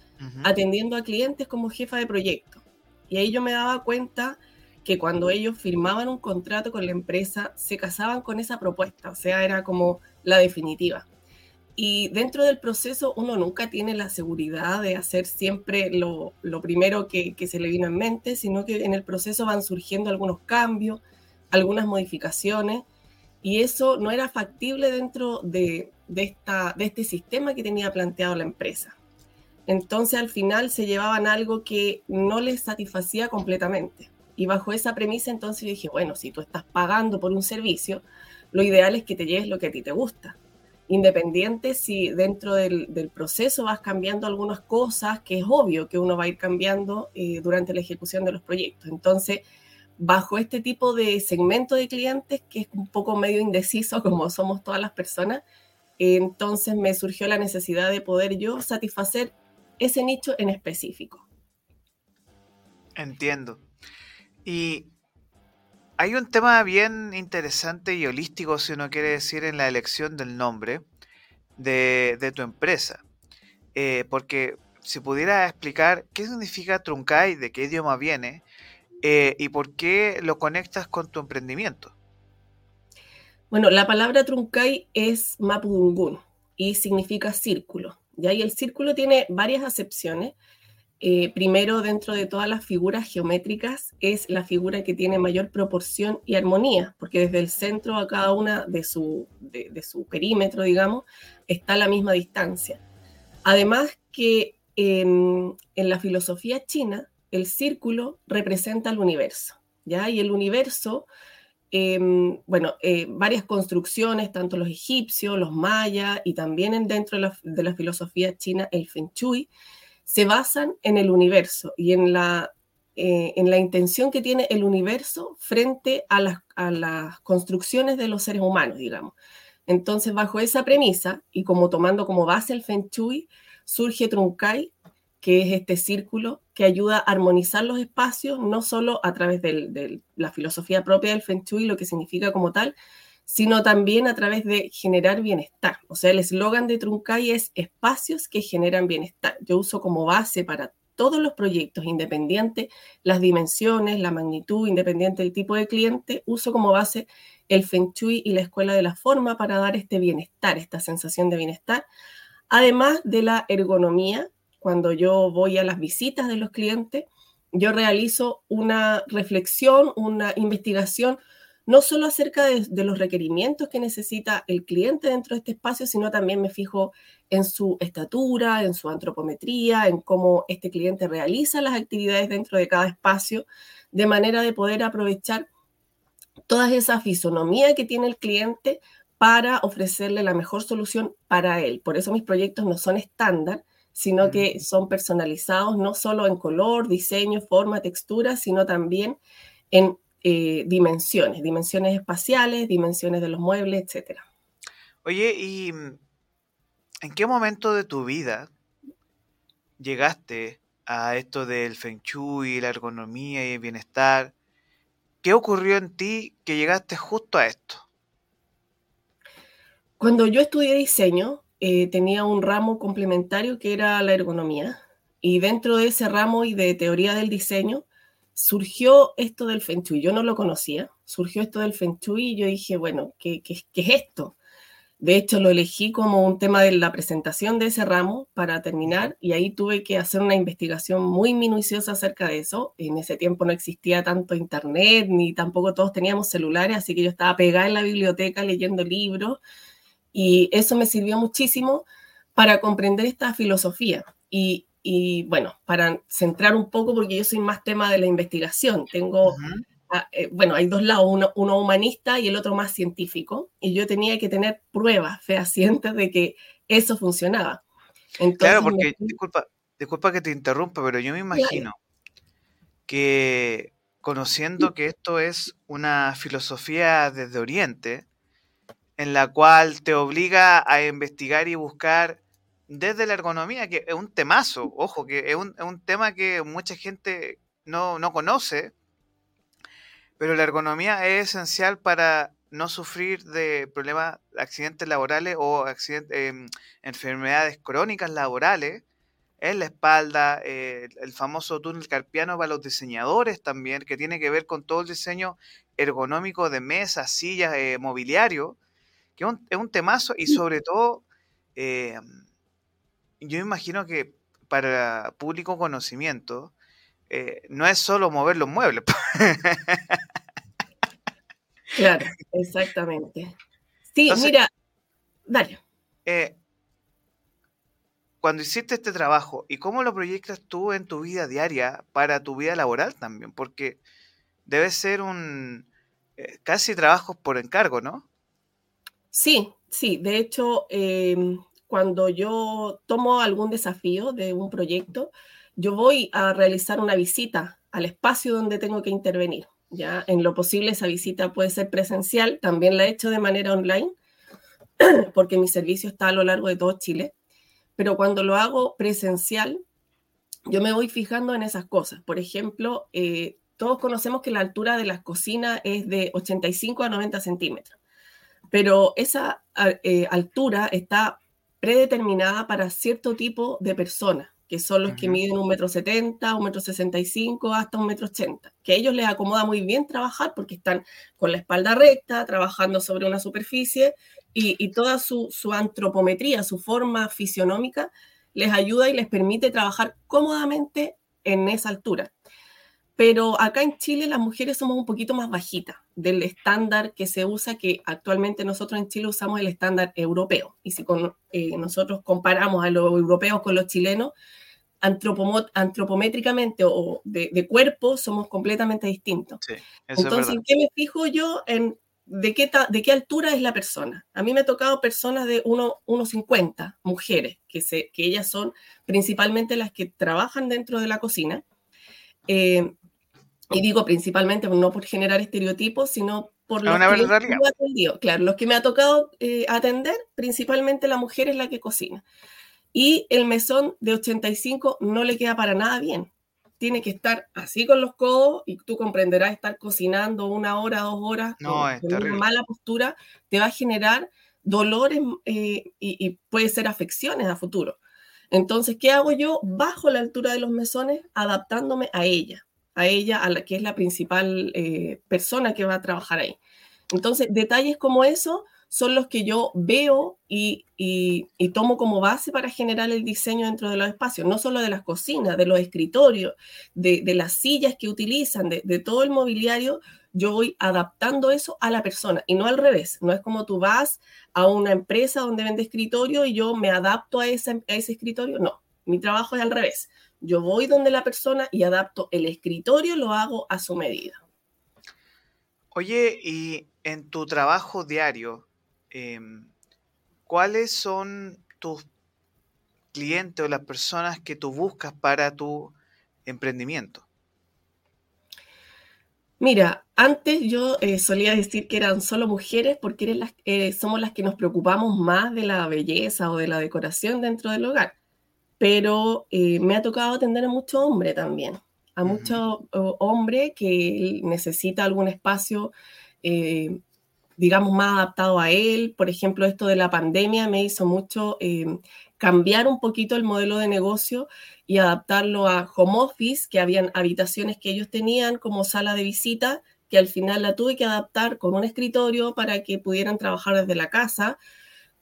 [SPEAKER 4] atendiendo a clientes como jefa de proyecto. Y ahí yo me daba cuenta que cuando ellos firmaban un contrato con la empresa, se casaban con esa propuesta, o sea, era como la definitiva. Y dentro del proceso uno nunca tiene la seguridad de hacer siempre lo, primero que, se le vino en mente, sino que en el proceso van surgiendo algunos cambios, algunas modificaciones, y eso no era factible dentro de, de, esta, de este sistema que tenía planteado la empresa. Entonces al final se llevaban algo que no les satisfacía completamente. Y bajo esa premisa entonces dije, bueno, si tú estás pagando por un servicio, lo ideal es que te lleves lo que a ti te gusta. Independiente si dentro del, proceso vas cambiando algunas cosas, que es obvio que uno va a ir cambiando eh, durante la ejecución de los proyectos. Entonces, bajo este tipo de segmento de clientes, que es un poco medio indeciso como somos todas las personas, entonces me surgió la necesidad de poder yo satisfacer ese nicho en específico.
[SPEAKER 1] Entiendo. Y hay un tema bien interesante y holístico, si uno quiere decir, en la elección del nombre de, tu empresa. Eh, porque si pudiera explicar qué significa Truncay, de qué idioma viene eh, y por qué lo conectas con tu emprendimiento.
[SPEAKER 4] Bueno, la palabra Truncay es Mapudungun y significa círculo. ¿ya? Y el círculo tiene varias acepciones. Eh, primero, dentro de todas las figuras geométricas, es la figura que tiene mayor proporción y armonía, porque desde el centro a cada una de su, de, su perímetro, digamos, está la misma distancia. Además que en, en, la filosofía china, el círculo representa el universo, ¿ya? Y el universo Em, bueno, eh, varias construcciones, tanto los egipcios, los mayas y también dentro de la, filosofía china, el Feng Shui, se basan en el universo y en la, eh, en la intención que tiene el universo frente a las, a las construcciones de los seres humanos, digamos. Entonces, bajo esa premisa y como tomando como base el Feng Shui, surge Trunkai, que es este círculo que ayuda a armonizar los espacios, no solo a través de la filosofía propia del Feng Shui, lo que significa como tal, sino también a través de generar bienestar. O sea, el eslogan de Truncay es espacios que generan bienestar. Yo uso como base para todos los proyectos, independientes, las dimensiones, la magnitud, independiente del tipo de cliente, uso como base el Feng Shui y la escuela de la forma para dar este bienestar, esta sensación de bienestar, además de la ergonomía, cuando yo voy a las visitas de los clientes, yo realizo una reflexión, una investigación, no solo acerca de, los requerimientos que necesita el cliente dentro de este espacio, sino también me fijo en su estatura, en su antropometría, en cómo este cliente realiza las actividades dentro de cada espacio, de manera de poder aprovechar toda esa fisonomía que tiene el cliente para ofrecerle la mejor solución para él. Por eso mis proyectos no son estándar, sino que son personalizados no solo en color, diseño, forma, textura, sino también en eh, dimensiones, dimensiones espaciales, dimensiones de los muebles, etc.
[SPEAKER 1] Oye, ¿y en qué momento de tu vida llegaste a esto del Feng Shui, la ergonomía y el bienestar? ¿Qué ocurrió en ti que llegaste justo a esto?
[SPEAKER 4] Cuando yo estudié diseño, eh, tenía un ramo complementario que era la ergonomía. Y dentro de ese ramo y de teoría del diseño surgió esto del Feng Shui. Yo no lo conocía, surgió esto del Feng Shui y yo dije, bueno, ¿qué, qué, qué es esto? De hecho, lo elegí como un tema de la presentación de ese ramo para terminar y ahí tuve que hacer una investigación muy minuciosa acerca de eso. En ese tiempo no existía tanto internet ni tampoco todos teníamos celulares, así que yo estaba pegada en la biblioteca leyendo libros y eso me sirvió muchísimo para comprender esta filosofía. Y, bueno, para centrar un poco, porque yo soy más tema de la investigación. Tengo, eh, bueno, hay dos lados, uno, uno, humanista y el otro más científico. Y yo tenía que tener pruebas fehacientes de que eso funcionaba.
[SPEAKER 1] claro, porque, disculpa, disculpa que te interrumpa, pero yo me imagino que conociendo que esto es una filosofía desde Oriente, en la cual te obliga a investigar y buscar desde la ergonomía, que es un temazo, ojo, que es un, tema que mucha gente no, conoce, pero la ergonomía es esencial para no sufrir de problemas, accidentes laborales o accidentes, em, enfermedades crónicas laborales en la espalda, eh, el famoso túnel carpiano para los diseñadores también, que tiene que ver con todo el diseño ergonómico de mesas, sillas, eh, mobiliario, que es un, temazo y sobre todo, eh, yo imagino que para público conocimiento, eh, no es solo mover los muebles.
[SPEAKER 4] claro, exactamente. Sí, mira, dale.
[SPEAKER 1] eh, cuando hiciste este trabajo y cómo lo proyectas tú en tu vida diaria para tu vida laboral también, porque debe ser un eh, casi trabajo por encargo, ¿no?
[SPEAKER 4] Sí, sí. De hecho, em, cuando yo tomo algún desafío de un proyecto, yo voy a realizar una visita al espacio donde tengo que intervenir. Ya en lo posible esa visita puede ser presencial, también la he hecho de manera online, porque mi servicio está a lo largo de todo Chile, pero cuando lo hago presencial, yo me voy fijando en esas cosas. Por ejemplo, eh, todos conocemos que la altura de las cocinas es de 85 a 90 centímetros, pero esa eh, altura está predeterminada para cierto tipo de personas que son los que miden un metro setenta, un metro sesenta y cinco, hasta un metro ochenta, que a ellos les acomoda muy bien trabajar porque están con la espalda recta, trabajando sobre una superficie y, toda su, su, antropometría, su forma fisionómica, les ayuda y les permite trabajar cómodamente en esa altura. Pero acá en Chile las mujeres somos un poquito más bajitas del estándar que se usa, que actualmente nosotros en Chile usamos el estándar europeo. Y si eh, nosotros comparamos a los europeos con los chilenos, antropométricamente o de, cuerpo somos completamente distintos. Entonces, ¿en qué me fijo yo? En de qué, de qué altura es la persona. A mí me ha tocado personas de 1,50, mujeres, que, se, que ellas son principalmente las que trabajan dentro de la cocina. Eh, y digo principalmente no por generar estereotipos, sino por los que, me atendido. Claro, los que me ha tocado eh, atender, principalmente la mujer es la que cocina. Y el mesón de 85 no le queda para nada bien. Tiene que estar así con los codos y tú comprenderás estar cocinando una hora, dos horas
[SPEAKER 1] no,
[SPEAKER 4] con, una mala postura, te va a generar dolores eh, y, y puede ser afecciones a futuro. Entonces, ¿qué hago yo? Bajo la altura de los mesones, adaptándome a ella a ella, a la que es la principal eh, persona que va a trabajar ahí. Entonces, detalles como eso son los que yo veo y, tomo como base para generar el diseño dentro de los espacios, no solo de las cocinas, de los escritorios, de, las sillas que utilizan, de, todo el mobiliario, yo voy adaptando eso a la persona y no al revés. No es como tú vas a una empresa donde vende escritorio y yo me adapto a ese, a ese escritorio, no. Mi trabajo es al revés. Yo voy donde la persona y adapto el escritorio, lo hago a su medida.
[SPEAKER 1] Oye, y en tu trabajo diario, em, ¿cuáles son tus clientes o las personas que tú buscas para tu emprendimiento?
[SPEAKER 4] Mira, antes yo eh, solía decir que eran solo mujeres porque las, eh, somos las que nos preocupamos más de la belleza o de la decoración dentro del hogar pero eh, me ha tocado atender a mucho hombre también, a mucho hombre que necesita algún espacio, eh, digamos, más adaptado a él. Por ejemplo, esto de la pandemia me hizo mucho eh, cambiar un poquito el modelo de negocio y adaptarlo a home office, que habían habitaciones que ellos tenían como sala de visita, que al final la tuve que adaptar con un escritorio para que pudieran trabajar desde la casa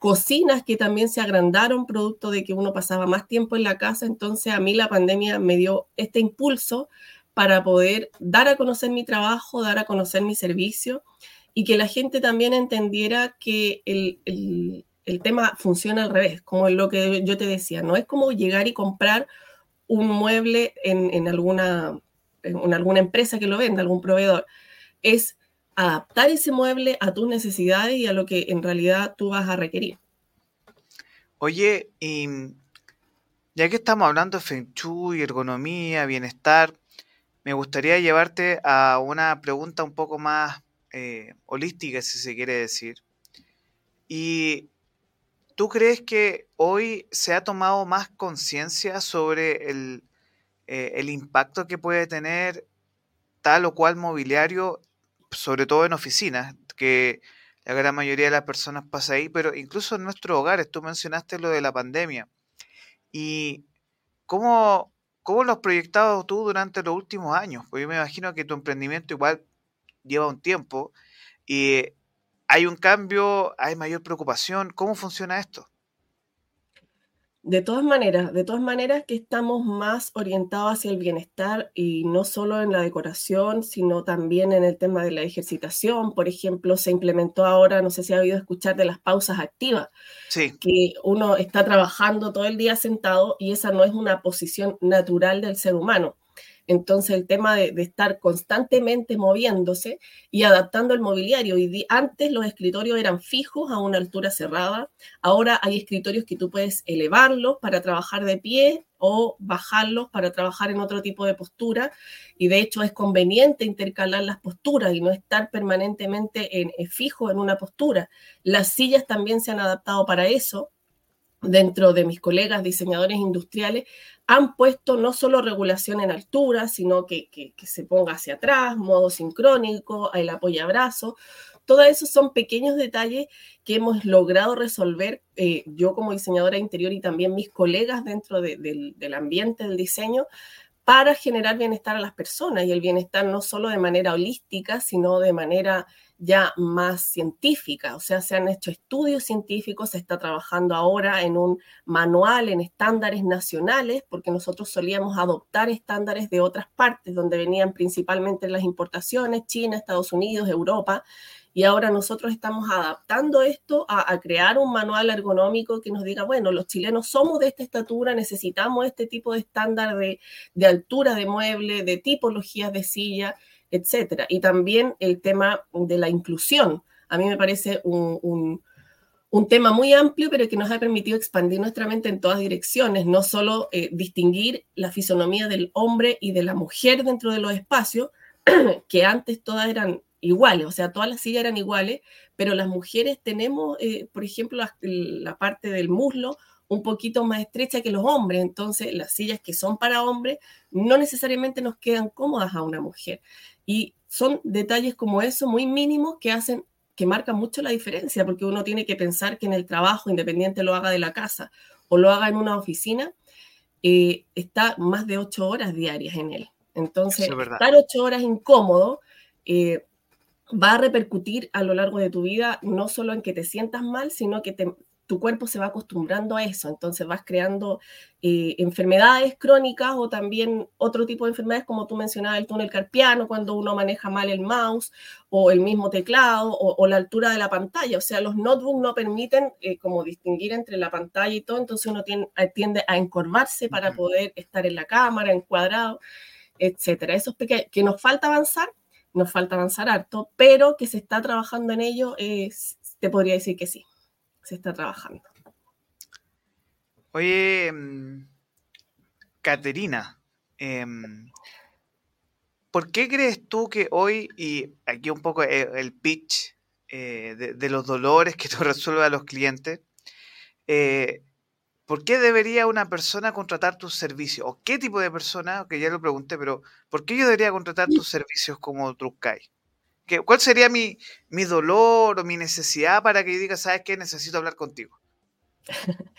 [SPEAKER 4] cocinas que también se agrandaron producto de que uno pasaba más tiempo en la casa, entonces a mí la pandemia me dio este impulso para poder dar a conocer mi trabajo, dar a conocer mi servicio y que la gente también entendiera que el, tema funciona al revés, como lo que yo te decía, no es como llegar y comprar un mueble en, alguna, en alguna empresa que lo venda, algún proveedor, es adaptar ese mueble a tus necesidades y a lo que en realidad tú vas a requerir.
[SPEAKER 1] Oye, y ya que estamos hablando de Feng Shui, ergonomía, bienestar, me gustaría llevarte a una pregunta un poco más eh, holística, si se quiere decir. ¿Y tú crees que hoy se ha tomado más conciencia sobre el, eh, el impacto que puede tener tal o cual mobiliario sobre todo en oficinas, que la gran mayoría de las personas pasa ahí, pero incluso en nuestros hogares, tú mencionaste lo de la pandemia. ¿Y cómo, cómo lo has proyectado tú durante los últimos años? Pues yo me imagino que tu emprendimiento igual lleva un tiempo y hay un cambio, hay mayor preocupación. ¿Cómo funciona esto?
[SPEAKER 4] De todas maneras, de todas maneras que estamos más orientados hacia el bienestar y no solo en la decoración, sino también en el tema de la ejercitación. Por ejemplo, se implementó ahora, no sé si ha oído escuchar de las pausas activas,
[SPEAKER 1] Sí,
[SPEAKER 4] que uno está trabajando todo el día sentado y esa no es una posición natural del ser humano. Entonces el tema de, estar constantemente moviéndose y adaptando el mobiliario. Y antes los escritorios eran fijos a una altura cerrada. Ahora hay escritorios que tú puedes elevarlos para trabajar de pie o bajarlos para trabajar en otro tipo de postura. Y de hecho es conveniente intercalar las posturas y no estar permanentemente en, en fijo en una postura. Las sillas también se han adaptado para eso dentro de mis colegas diseñadores industriales, han puesto no solo regulación en altura, sino que, se ponga hacia atrás, modo sincrónico, el apoyabrazo. Todos esos son pequeños detalles que hemos logrado resolver eh, yo como diseñadora interior y también mis colegas dentro de, del, del ambiente del diseño para generar bienestar a las personas y el bienestar no solo de manera holística, sino de manera ya más científica, o sea, se han hecho estudios científicos, se está trabajando ahora en un manual, en estándares nacionales, porque nosotros solíamos adoptar estándares de otras partes, donde venían principalmente las importaciones, China, Estados Unidos, Europa, y ahora nosotros estamos adaptando esto a, a, crear un manual ergonómico que nos diga, bueno, los chilenos somos de esta estatura, necesitamos este tipo de estándar de, de altura de mueble, de tipologías de silla, etcétera. Y también el tema de la inclusión. A mí me parece un, un, tema muy amplio, pero que nos ha permitido expandir nuestra mente en todas direcciones, no solo eh, distinguir la fisonomía del hombre y de la mujer dentro de los espacios, que antes todas eran iguales, o sea, todas las sillas eran iguales, pero las mujeres tenemos, eh, por ejemplo, la, la parte del muslo un poquito más estrecha que los hombres, entonces las sillas que son para hombres no necesariamente nos quedan cómodas a una mujer. Y son detalles como eso, muy mínimos, que hacen, que marcan mucho la diferencia, porque uno tiene que pensar que en el trabajo, independiente lo haga de la casa o lo haga en una oficina, eh, está más de ocho horas diarias en él. Entonces, es estar ocho horas incómodo eh, va a repercutir a lo largo de tu vida, no solo en que te sientas mal, sino que te, tu cuerpo se va acostumbrando a eso, entonces vas creando eh, enfermedades crónicas o también otro tipo de enfermedades, como tú mencionabas, el túnel carpiano, cuando uno maneja mal el mouse o el mismo teclado o, o la altura de la pantalla. O sea, los notebooks no permiten eh, como distinguir entre la pantalla y todo, entonces uno tiende, tiende a encorvarse para poder estar en la cámara, encuadrado, etcétera. Eso es que nos falta avanzar, nos falta avanzar harto, pero que se está trabajando en ello, eh, te podría decir que sí se está trabajando.
[SPEAKER 1] Oye, Caterina, eh, ¿por qué crees tú que hoy, y aquí un poco el, el pitch eh, de, de, los dolores que tú resuelves a los clientes, eh, ¿por qué debería una persona contratar tus servicios? ¿O qué tipo de persona, que ya lo pregunté, pero ¿por qué yo debería contratar tus servicios como Truckai? ¿Cuál sería mi, mi, dolor o mi necesidad para que yo diga, sabes qué, necesito hablar contigo?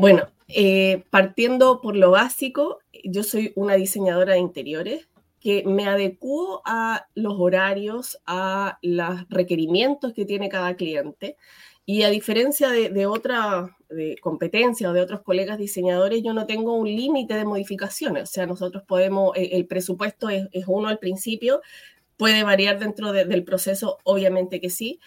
[SPEAKER 4] Bueno, eh, partiendo por lo básico, yo soy una diseñadora de interiores que me adecuo a los horarios, a los requerimientos que tiene cada cliente. Y a diferencia de, de otra de competencia o de otros colegas diseñadores, yo no tengo un límite de modificaciones. O sea, nosotros podemos, el, el presupuesto es, es, uno al principio, puede variar dentro de, del proceso, obviamente que sí,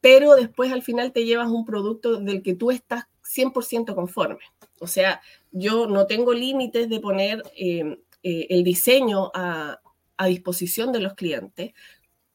[SPEAKER 4] pero después al final te llevas un producto del que tú estás 100% conforme. O sea, yo no tengo límites de poner eh, eh, el diseño a, a, disposición de los clientes.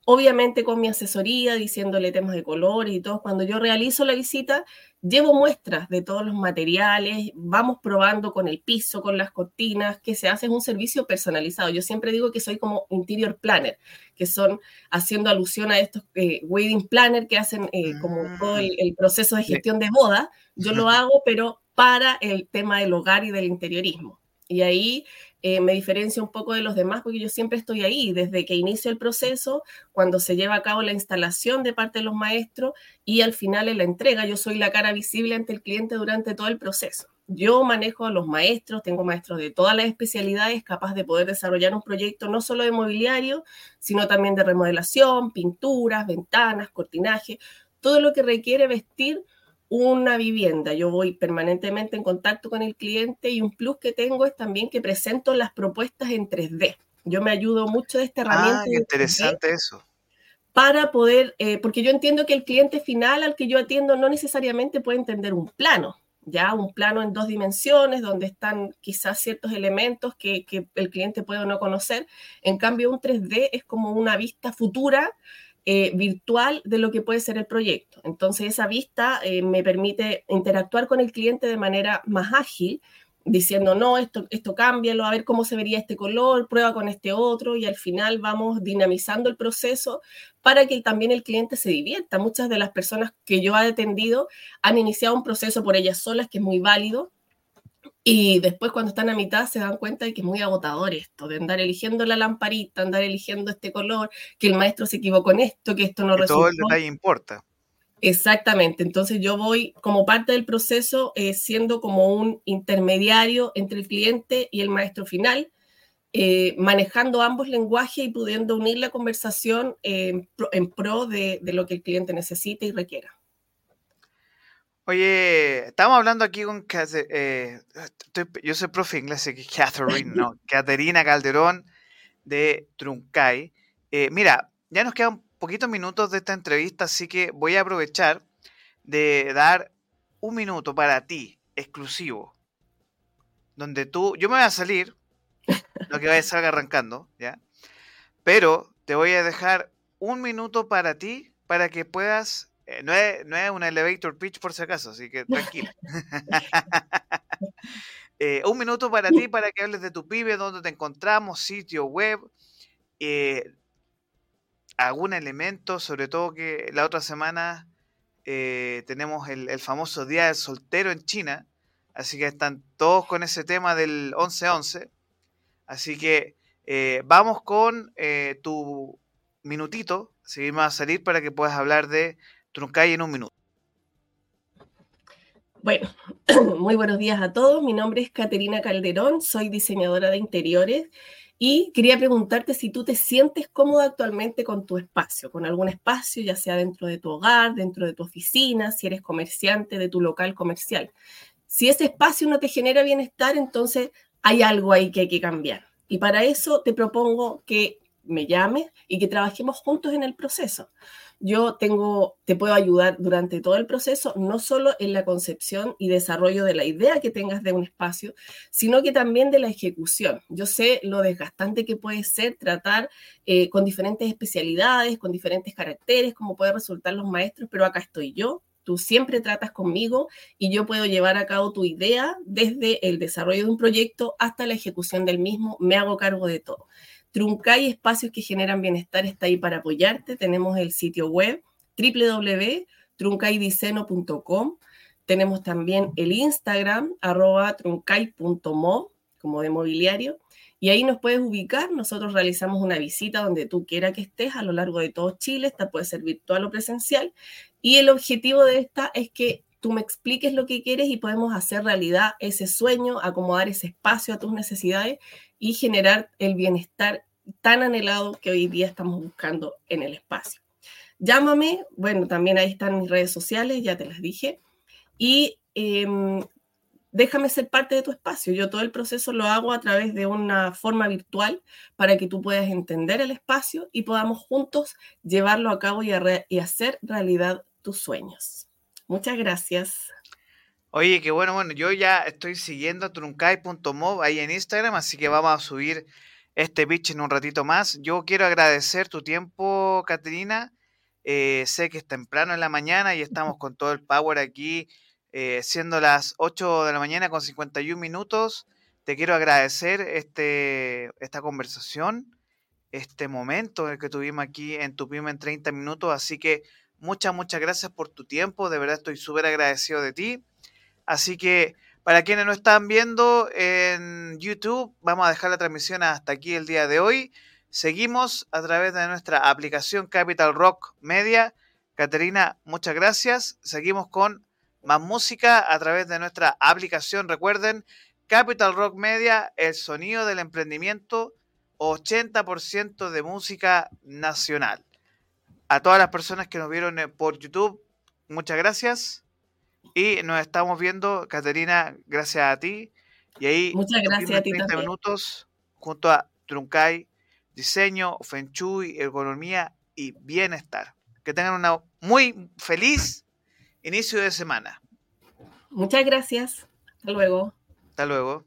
[SPEAKER 4] Obviamente con mi asesoría, diciéndole temas de colores y todo. Cuando yo realizo la visita, llevo muestras de todos los materiales, vamos probando con el piso, con las cortinas, que se hace un servicio personalizado. Yo siempre digo que soy como interior planner, que son haciendo alusión a estos eh, wedding planner que hacen eh, como todo el, el, proceso de gestión de boda. Yo lo hago, pero para el tema del hogar y del interiorismo. Y ahí eh, me diferencia un poco de los demás porque yo siempre estoy ahí, desde que inicio el proceso, cuando se lleva a cabo la instalación de parte de los maestros y al final en la entrega. Yo soy la cara visible ante el cliente durante todo el proceso. Yo manejo a los maestros, tengo maestros de todas las especialidades capaz de poder desarrollar un proyecto no solo de mobiliario, sino también de remodelación, pinturas, ventanas, cortinaje, todo lo que requiere vestir una vivienda. Yo voy permanentemente en contacto con el cliente y un plus que tengo es también que presento las propuestas en 3D. Yo me ayudo mucho de esta ah, herramienta.
[SPEAKER 1] Ah, interesante eso.
[SPEAKER 4] Para poder, eh, porque yo entiendo que el cliente final al que yo atiendo no necesariamente puede entender un plano, ya un plano en dos dimensiones donde están quizás ciertos elementos que, el cliente puede no conocer. En cambio, un 3D es como una vista futura eh, virtual de lo que puede ser el proyecto. Entonces, esa vista eh, me permite interactuar con el cliente de manera más ágil diciendo, no, esto, esto cámbialo, a ver cómo se vería este color, prueba con este otro, y al final vamos dinamizando el proceso para que también el cliente se divierta. Muchas de las personas que yo he atendido han iniciado un proceso por ellas solas, que es muy válido, y después cuando están a mitad se dan cuenta de que es muy agotador esto, de andar eligiendo la lamparita, andar eligiendo este color, que el maestro se equivocó en esto, que esto no resultó.
[SPEAKER 1] Todo el detalle importa.
[SPEAKER 4] Exactamente, entonces yo voy como parte del proceso eh, siendo como un intermediario entre el cliente y el maestro final, eh, manejando ambos lenguajes y pudiendo unir la conversación en pro, de, lo que el cliente necesite y requiera.
[SPEAKER 1] Oye, estamos hablando aquí con, eh, yo soy profe inglés, Catherine, no, Caterina Calderón de Truncay. mira, ya nos quedan poquitos minutos de esta entrevista, así que voy a aprovechar de dar un minuto para ti, exclusivo, donde tú, yo me voy a salir, lo que vaya a salga arrancando, ¿ya? Pero te voy a dejar un minuto para ti, para que puedas, eh, no, es, no es un elevator pitch por si acaso, así que tranquila. Eh, un minuto para ti, para que hables de tu pibe, dónde te encontramos, sitio web, eh, algún elemento, sobre todo que la otra semana eh, tenemos el, famoso Día del Soltero en China, así que están todos con ese tema del 11-11. Así que vamos con tu minutito, seguimos a salir para que puedas hablar de Truncay en un minuto.
[SPEAKER 4] Bueno, muy buenos días a todos. Mi nombre es Caterina Calderón, soy diseñadora de interiores y quería preguntarte si tú te sientes cómoda actualmente con tu espacio, con algún espacio, ya sea dentro de tu hogar, dentro de tu oficina, si eres comerciante de tu local comercial. Si ese espacio no te genera bienestar, entonces hay algo ahí que hay que cambiar. Y para eso te propongo que me llames y que trabajemos juntos en el proceso yo tengo, te puedo ayudar durante todo el proceso, no solo en la concepción y desarrollo de la idea que tengas de un espacio, sino que también de la ejecución. Yo sé lo desgastante que puede ser tratar eh, con diferentes especialidades, con diferentes caracteres, como pueden resultar los maestros, pero acá estoy yo. Tú siempre tratas conmigo y yo puedo llevar a cabo tu idea desde el desarrollo de un proyecto hasta la ejecución del mismo. Me hago cargo de todo. Truncay Espacios que Generan Bienestar está ahí para apoyarte. Tenemos el sitio web www.truncaydiceno.com. Tenemos también el Instagram, arroba truncay.mo, como de mobiliario. Y ahí nos puedes ubicar. Nosotros realizamos una visita donde tú quieras que estés a lo largo de todo Chile. Esta puede ser virtual o presencial. Y el objetivo de esta es que tú me expliques lo que quieres y podemos hacer realidad ese sueño, acomodar ese espacio a tus necesidades y generar el bienestar tan anhelado que hoy día estamos buscando en el espacio. Llámame, bueno, también ahí están mis redes sociales, ya te las dije, y em, déjame ser parte de tu espacio. Yo todo el proceso lo hago a través de una forma virtual para que tú puedas entender el espacio y podamos juntos llevarlo a cabo y, y hacer realidad tus sueños. Muchas gracias.
[SPEAKER 1] Oye, qué bueno, bueno, yo ya estoy siguiendo truncai.mov ahí en Instagram, así que vamos a subir este pitch en un ratito más. Yo quiero agradecer tu tiempo, Caterina. Eh, sé que es temprano en la mañana y estamos con todo el power aquí, eh, siendo las 8 de la mañana con 51 minutos. Te quiero agradecer este, esta conversación, este momento que tuvimos aquí en tu PYME en 30 minutos. Así que muchas, muchas gracias por tu tiempo. De verdad estoy súper agradecido de ti. Así que para quienes no están viendo en YouTube, vamos a dejar la transmisión hasta aquí el día de hoy. Seguimos a través de nuestra aplicación Capital Rock Media. Caterina, muchas gracias. Seguimos con más música a través de nuestra aplicación. Recuerden, Capital Rock Media, el sonido del emprendimiento, 80% de música nacional. A todas las personas que nos vieron por YouTube, muchas gracias Y nos estamos viendo, Caterina, gracias a ti. Y ahí,
[SPEAKER 4] Muchas gracias a ti
[SPEAKER 1] 30
[SPEAKER 4] también.
[SPEAKER 1] minutos junto a Truncay, diseño, Feng Shui, ergonomía y bienestar. Que tengan una muy feliz inicio de semana.
[SPEAKER 4] Muchas gracias. Hasta luego.
[SPEAKER 1] Hasta luego.